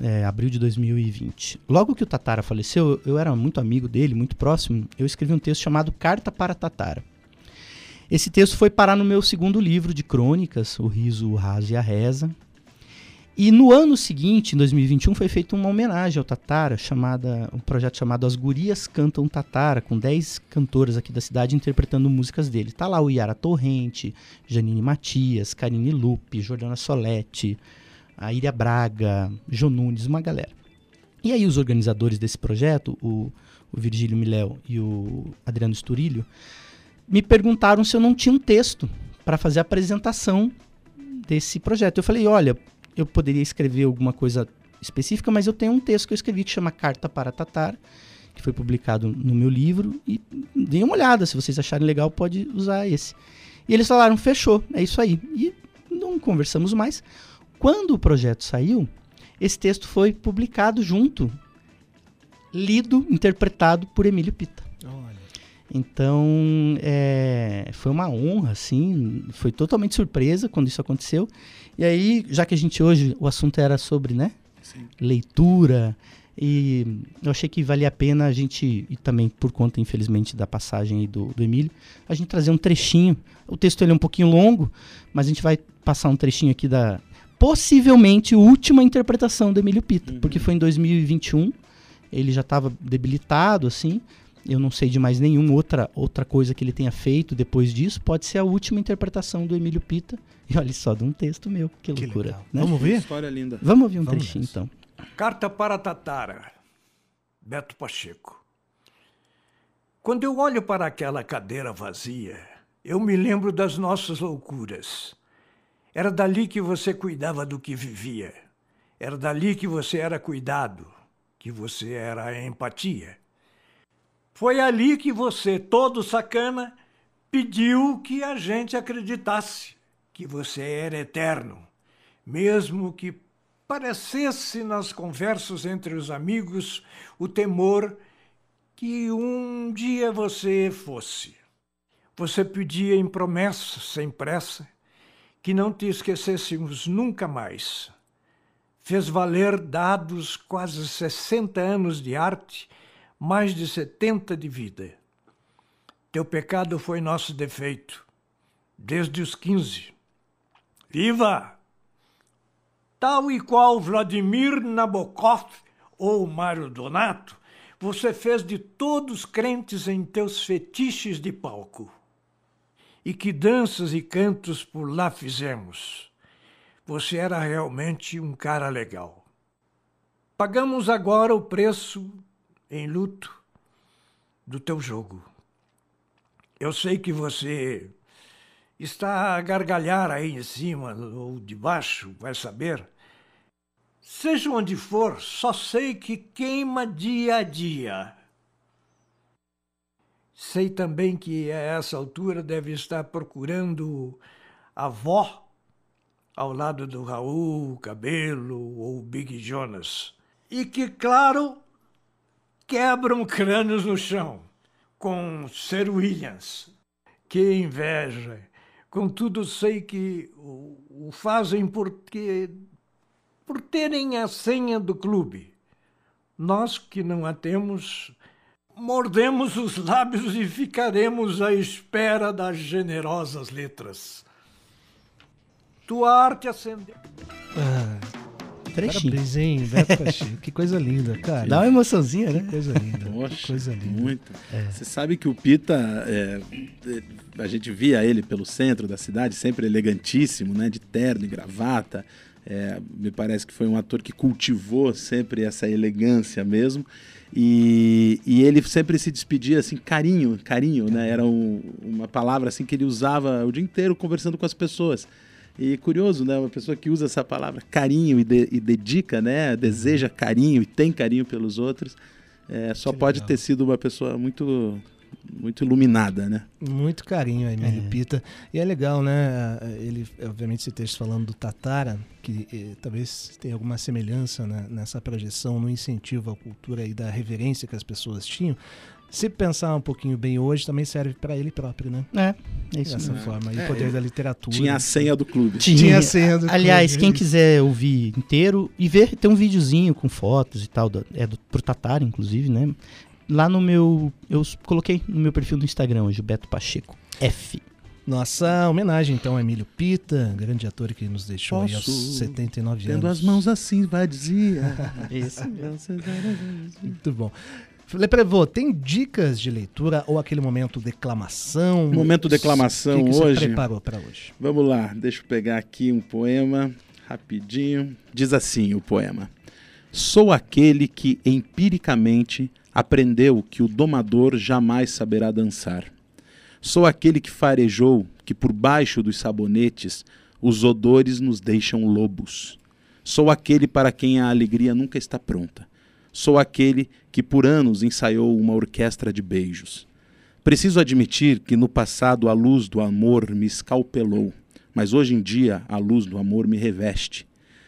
É, abril de 2020. Logo que o Tatara faleceu, eu era muito amigo dele, muito próximo, eu escrevi um texto chamado Carta para Tatara. Esse texto foi parar no meu segundo livro de crônicas, O Riso, o Raso e a Reza, e no ano seguinte, em 2021, foi feita uma homenagem ao Tatara, chamada, um projeto chamado As Gurias Cantam Tatara, com 10 cantoras aqui da cidade interpretando músicas dele. Tá lá o Yara Torrente, Janine Matias, Karine Lupe, Jordana Solete, a Iria Braga, João Nunes, uma galera. E aí os organizadores desse projeto, o, o Virgílio Miléu e o Adriano Esturilho, me perguntaram se eu não tinha um texto para fazer a apresentação desse projeto. Eu falei, olha, eu poderia escrever alguma coisa específica, mas eu tenho um texto que eu escrevi que chama Carta para Tatar, que foi publicado no meu livro, e deem uma olhada, se vocês acharem legal, pode usar esse. E eles falaram, fechou, é isso aí. E não conversamos mais. Quando o projeto saiu, esse texto foi publicado junto, lido, interpretado por Emílio Pita. Olha. Então, é, foi uma honra, assim, foi totalmente surpresa quando isso aconteceu. E aí, já que a gente hoje, o assunto era sobre, né? Sim. Leitura. E eu achei que valia a pena a gente, e também por conta, infelizmente, da passagem do, do Emílio, a gente trazer um trechinho. O texto ele é um pouquinho longo, mas a gente vai passar um trechinho aqui da possivelmente última interpretação do Emílio Pita, uhum. porque foi em 2021, ele já estava debilitado, assim, eu não sei de mais nenhuma outra, outra coisa que ele tenha feito depois disso. Pode ser a última interpretação do Emílio Pita. E olha só, de um texto meu. Que, que loucura. Né? Vamos ver? História linda. Vamos ouvir um Vamos trechinho, nessa. então. Carta para Tatara. Beto Pacheco. Quando eu olho para aquela cadeira vazia, eu me lembro das nossas loucuras. Era dali que você cuidava do que vivia. Era dali que você era cuidado, que você era a empatia. Foi ali que você, todo sacana, pediu que a gente acreditasse que você era eterno, mesmo que parecesse nas conversas entre os amigos o temor que um dia você fosse. Você pedia em promessas, sem pressa, que não te esquecêssemos nunca mais. Fez valer dados quase 60 anos de arte mais de 70 de vida. Teu pecado foi nosso defeito, desde os 15. Viva! Tal e qual Vladimir Nabokov ou Mário Donato, você fez de todos crentes em teus fetiches de palco. E que danças e cantos por lá fizemos. Você era realmente um cara legal. Pagamos agora o preço em luto do teu jogo. Eu sei que você está a gargalhar aí em cima ou debaixo, vai saber. Seja onde for, só sei que queima dia a dia. Sei também que a essa altura deve estar procurando a avó ao lado do Raul, Cabelo ou Big Jonas. E que, claro, quebram crânios no chão com Sir Williams. Que inveja! Contudo, sei que o, fazem porque por terem a senha do clube. Nós que não a temos, mordemos os lábios e ficaremos à espera das generosas letras. Tua arte acendeu. Ah, trechinho. Parabéns, hein, Beto que coisa linda, cara. Dá uma emoçãozinha, né? Que coisa linda. Poxa, coisa linda. Muito. É. Você sabe que o Pita, é, a gente via ele pelo centro da cidade, sempre elegantíssimo, né? De terno e gravata. É, me parece que foi um ator que cultivou sempre essa elegância mesmo. E, e ele sempre se despedia assim, carinho, carinho, né? Era um, uma palavra assim que ele usava o dia inteiro conversando com as pessoas. E curioso, né? Uma pessoa que usa essa palavra carinho e, de, e dedica, né? Deseja carinho e tem carinho pelos outros, é, só que pode legal. ter sido uma pessoa muito muito iluminada, né? Muito carinho a Emílio é. Pita. E é legal, né? Ele, obviamente, esse texto falando do Tatara, que eh, talvez tenha alguma semelhança né, nessa projeção, no incentivo à cultura e da reverência que as pessoas tinham. Se pensar um pouquinho bem hoje, também serve para ele próprio, né? É, é isso Dessa mesmo. forma. E o poder é, da literatura. Tinha a senha do clube. Tinha, tinha a senha do Aliás, clube. quem quiser ouvir inteiro e ver, tem um videozinho com fotos e tal, do, é do, pro Tatar, inclusive, né? Lá no meu. Eu coloquei no meu perfil do Instagram hoje, Beto Pacheco. F. Nossa homenagem, então, a Emílio Pita, grande ator que nos deixou Posso, aí aos 79 tendo anos. Tendo as mãos assim, vai dizer. Isso. Muito bom. Leprevô, tem dicas de leitura ou aquele momento declamação? Momento declamação que que hoje. Você preparou para hoje? Vamos lá, deixa eu pegar aqui um poema rapidinho. Diz assim o poema: Sou aquele que empiricamente aprendeu que o domador jamais saberá dançar. Sou aquele que farejou que por baixo dos sabonetes os odores nos deixam lobos. Sou aquele para quem a alegria nunca está pronta Sou aquele que por anos ensaiou uma orquestra de beijos. Preciso admitir que no passado a luz do amor me escalpelou, mas hoje em dia a luz do amor me reveste.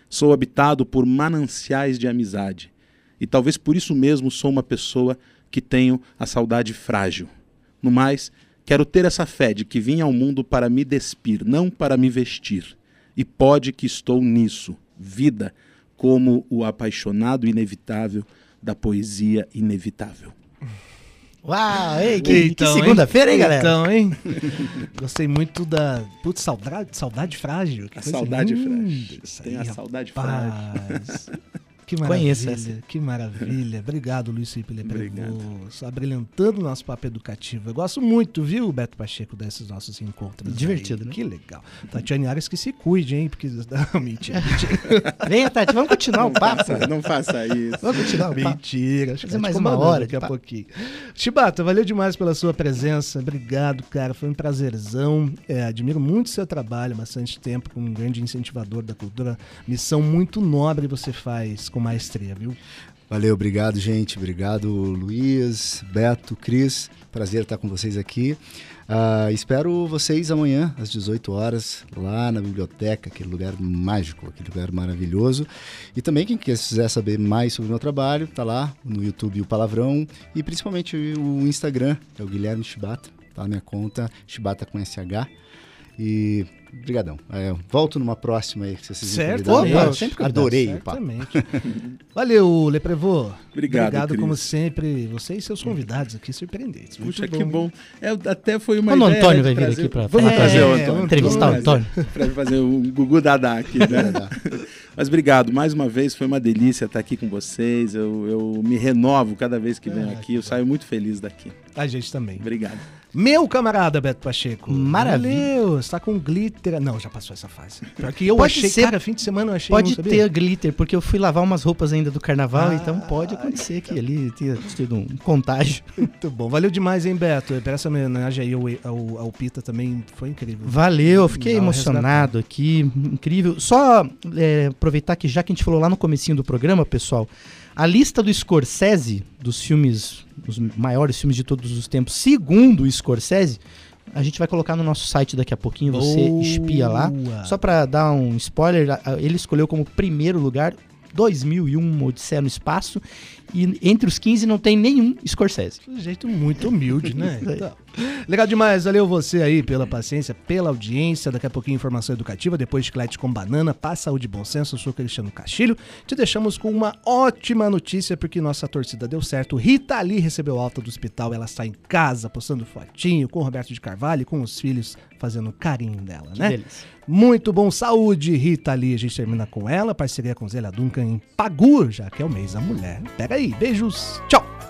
Sou habitado por mananciais de amizade, e talvez por isso mesmo sou uma pessoa que tenho a saudade frágil. No mais, quero ter essa fé de que vim ao mundo para me despir, não para me vestir. E pode que estou nisso, vida, como o apaixonado inevitável da poesia inevitável. Uau, ei, que, então, que segunda-feira, hein, galera? Então, hein? Gostei muito da. Putz, saudade, saudade frágil. a saudade frágil. Tem a saudade frágil. Que maravilha, que maravilha. Obrigado, Luiz Felipe Leprevoso, abrilhantando o nosso papo educativo. Eu gosto muito, viu, Beto Pacheco, desses nossos encontros. Divertido, aí. né? Que legal. Tatiane Ares que se cuide, hein? Porque. Não, mentira, mentira. Venha, Tati, vamos continuar não o papo. Faça, não faça isso. Vamos continuar o papo. Mentira, acho que mais uma hora daqui a pouquinho. Chibata, valeu demais pela sua presença. Obrigado, cara. Foi um prazerzão. É, admiro muito o seu trabalho, bastante tempo, como um grande incentivador da cultura. Missão muito nobre você faz com com maestria, viu? Valeu, obrigado, gente. Obrigado, Luiz, Beto, Cris. Prazer estar com vocês aqui. Uh, espero vocês amanhã, às 18 horas, lá na biblioteca, aquele lugar mágico, aquele lugar maravilhoso. E também, quem quiser saber mais sobre o meu trabalho, tá lá no YouTube o Palavrão e principalmente o Instagram, é o Guilherme Chibata, tá minha conta, Chibata com SH. E Obrigadão. É, volto numa próxima aí que vocês Certo, Opa, sempre adorei Certamente. o papo. Valeu, Leprevô. Obrigado, Obrigado como sempre. Você e seus convidados aqui surpreendentes. Puxa, bom. que bom. É, até foi uma Quando ideia. o Antônio vai vir aqui para Vamos trazer o Antônio. Entrevistar o Antônio. Para fazer o Gugu Dadá aqui. Né? Mas obrigado. Mais uma vez, foi uma delícia estar aqui com vocês. Eu, eu me renovo cada vez que venho é, aqui. Eu saio muito feliz daqui. A gente também. Obrigado. Meu camarada Beto Pacheco. Maravilha. Valeu, está com glitter. Não, já passou essa fase. Porque eu pode achei, ser, cara, fim de semana eu achei. Pode ter glitter, porque eu fui lavar umas roupas ainda do carnaval, ah, então pode acontecer que ali tenha tido um contágio. Muito bom. Valeu demais, hein, Beto? Essa homenagem aí ao, ao, ao Pita também foi incrível. Valeu, fiquei emocionado aqui. Incrível. Só é, aproveitar que já que a gente falou lá no comecinho do programa, pessoal, A lista do Scorsese, dos filmes, os maiores filmes de todos os tempos, segundo o Scorsese, a gente vai colocar no nosso site daqui a pouquinho, você Boa. espia lá. Só para dar um spoiler, ele escolheu como primeiro lugar 2001, Odisseia no Espaço, e entre os 15 não tem nenhum Scorsese. Um jeito muito humilde, né? então, legal demais, valeu você aí pela paciência, pela audiência. Daqui a pouquinho informação educativa, depois chiclete com banana, passa saúde e bom senso. Eu sou Cristiano Castilho. Te deixamos com uma ótima notícia, porque nossa torcida deu certo. Rita Lee recebeu alta do hospital, ela está em casa, postando fotinho com o Roberto de Carvalho, com os filhos, fazendo carinho dela, né? Delícia. Muito bom, saúde, Rita Lee. A gente termina com ela, parceria com Zélia Duncan em Pagu, já que é o mês da mulher. Pega aí, beijos, tchau!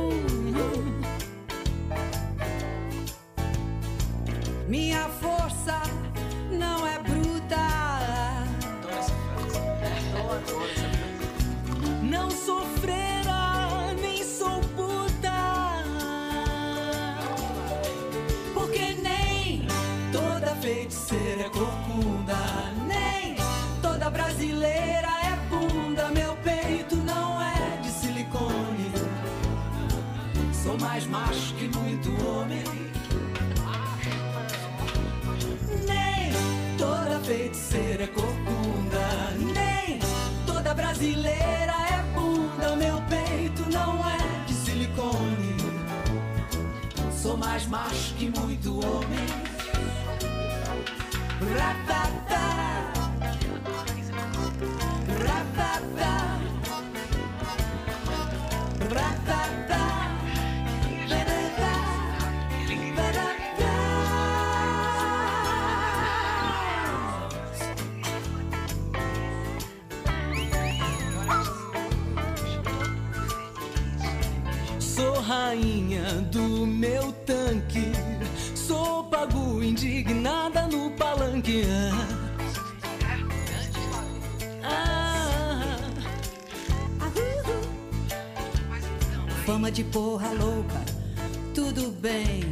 Minha força não é bruta. Não sofrer. feiticeira é corcunda, brasileira é bunda. Meu peito não é de silicone. Sou mais macho que muito homem. Sou do meu tanque Sou pago indignada no palanque. Ah, Fama de porra louca, tudo bem.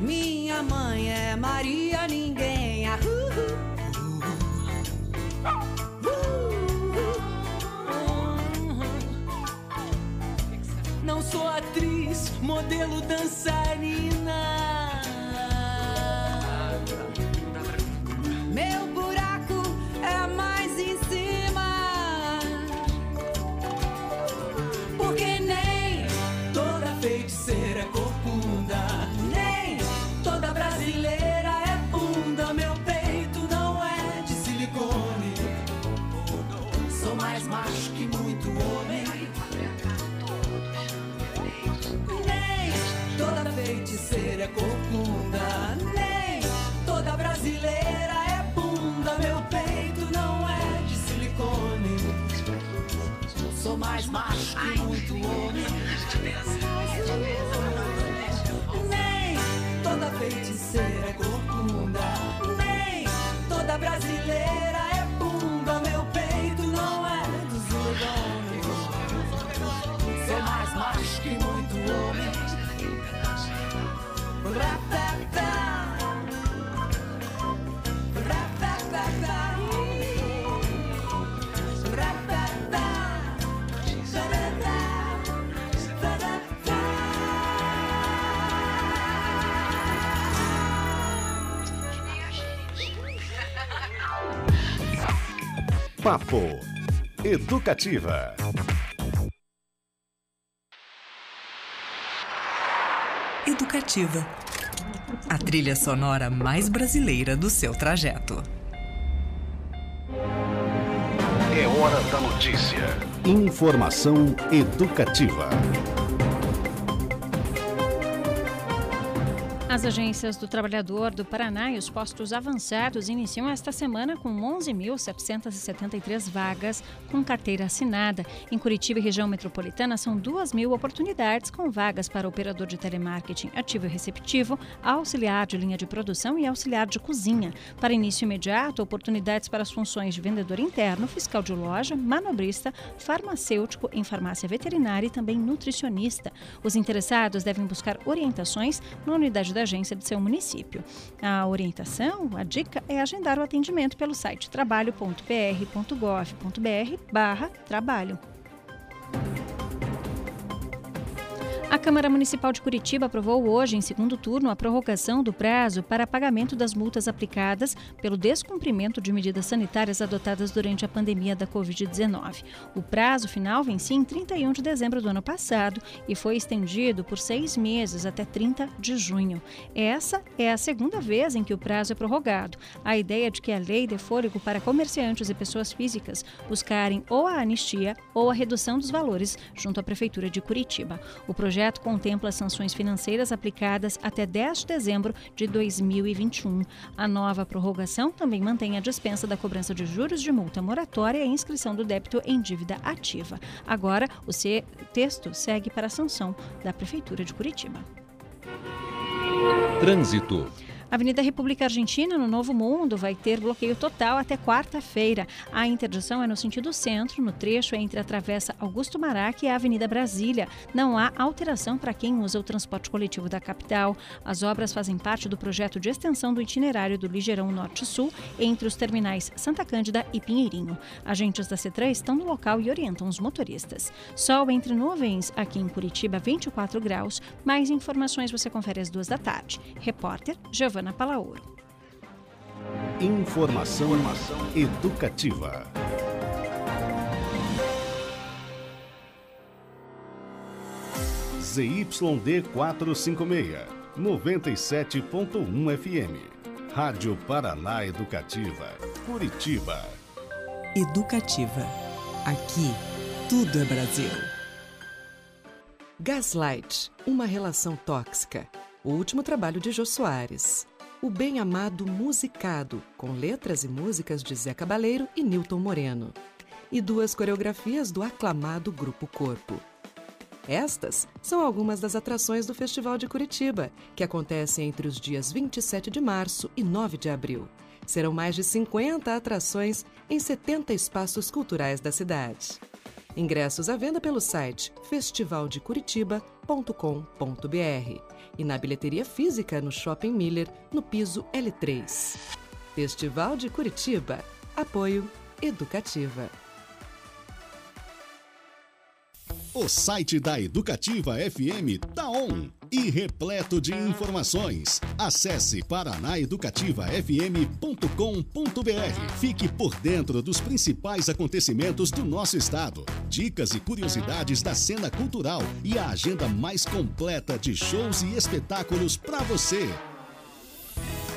Minha mãe é Maria Ninguém. Ah, Não sou atriz, modelo dançarina. Mais macho que muito homem. Nem toda feiticeira é corcunda, nem toda brasileira é bunda. Meu peito não é de silicone. Sou mais macho que muito homem. Papo Educativa. Educativa. A trilha sonora mais brasileira do seu trajeto. É hora da notícia. Informação educativa. As agências do trabalhador do Paraná e os postos avançados iniciam esta semana com 11.773 vagas com carteira assinada. Em Curitiba e região metropolitana, são 2 mil oportunidades com vagas para operador de telemarketing ativo e receptivo, auxiliar de linha de produção e auxiliar de cozinha. Para início imediato, oportunidades para as funções de vendedor interno, fiscal de loja, manobrista, farmacêutico em farmácia veterinária e também nutricionista. Os interessados devem buscar orientações na unidade da agência de seu município. A orientação, a dica é agendar o atendimento pelo site trabalho.pr.gov.br/trabalho. A Câmara Municipal de Curitiba aprovou hoje, em segundo turno, a prorrogação do prazo para pagamento das multas aplicadas pelo descumprimento de medidas sanitárias adotadas durante a pandemia da Covid-19. O prazo final vencia em 31 de dezembro do ano passado e foi estendido por seis meses até 30 de junho. Essa é a segunda vez em que o prazo é prorrogado. A ideia é de que a lei dê fôlego para comerciantes e pessoas físicas buscarem ou a anistia ou a redução dos valores junto à Prefeitura de Curitiba. O projeto projeto contempla sanções financeiras aplicadas até 10 de dezembro de 2021. A nova prorrogação também mantém a dispensa da cobrança de juros de multa moratória e a inscrição do débito em dívida ativa. Agora, o texto segue para a sanção da Prefeitura de Curitiba. Trânsito. Avenida República Argentina, no Novo Mundo, vai ter bloqueio total até quarta-feira. A interdição é no sentido centro, no trecho entre a Travessa Augusto Marac e a Avenida Brasília. Não há alteração para quem usa o transporte coletivo da capital. As obras fazem parte do projeto de extensão do itinerário do Ligeirão Norte-Sul entre os terminais Santa Cândida e Pinheirinho. Agentes da CETRAN estão no local e orientam os motoristas. Sol entre nuvens aqui em Curitiba, 24 graus. Mais informações você confere às duas da tarde. Repórter Giovanni Giovana Palauro. Informação, Informação educativa. ZYD 456, 97.1 FM. Rádio Paraná Educativa, Curitiba. Educativa. Aqui, tudo é Brasil. Gaslight, uma relação tóxica. O último trabalho de Jô Soares. O Bem Amado Musicado, com letras e músicas de Zé Cabaleiro e Newton Moreno. E duas coreografias do aclamado Grupo Corpo. Estas são algumas das atrações do Festival de Curitiba, que acontece entre os dias 27 de março e 9 de abril. Serão mais de 50 atrações em 70 espaços culturais da cidade. Ingressos à venda pelo site festivaldecuritiba.com.br e na bilheteria física no Shopping Miller, no piso L3. Festival de Curitiba. Apoio Educativa. O site da Educativa FM tá on e repleto de informações. Acesse paranaeducativafm.com.br. Fique por dentro dos principais acontecimentos do nosso estado, dicas e curiosidades da cena cultural e a agenda mais completa de shows e espetáculos para você.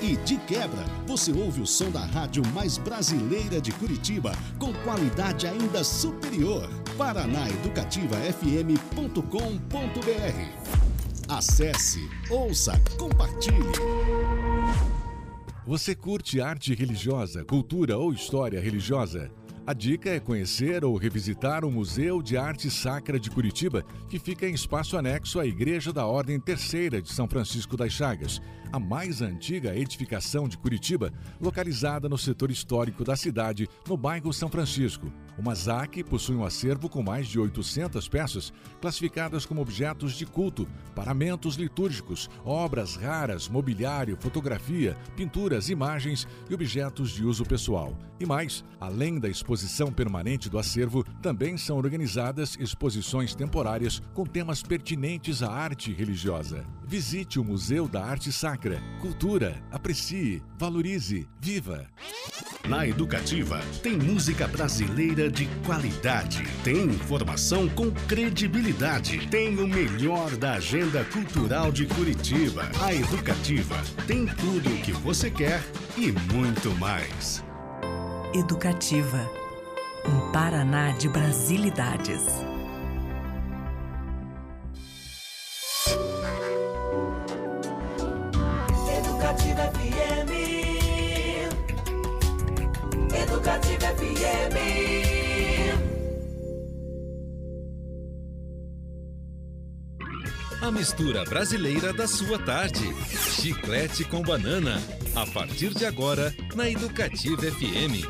E de quebra, você ouve o som da rádio mais brasileira de Curitiba, com qualidade ainda superior. paranaeducativafm.com.br. Acesse, ouça, compartilhe. Você curte arte religiosa, cultura ou história religiosa? A dica é conhecer ou revisitar o Museu de Arte Sacra de Curitiba, que fica em espaço anexo à Igreja da Ordem Terceira de São Francisco das Chagas, a mais antiga edificação de Curitiba, localizada no setor histórico da cidade, no bairro São Francisco. O Mazac possui um acervo com mais de 800 peças, classificadas como objetos de culto, paramentos litúrgicos, obras raras, mobiliário, fotografia, pinturas, imagens e objetos de uso pessoal. E mais, além da exposição permanente do acervo, também são organizadas exposições temporárias com temas pertinentes à arte religiosa. Visite o Museu da Arte Sacra. Cultura, aprecie, valorize, viva! Na Educativa, tem música brasileira de qualidade, tem informação com credibilidade, tem o melhor da agenda cultural de Curitiba. A Educativa tem tudo o que você quer e muito mais. Educativa um Paraná de Brasilidades. Educativa FM. Educativa FM. A mistura brasileira da sua tarde. Chiclete com banana. A partir de agora, na Educativa FM.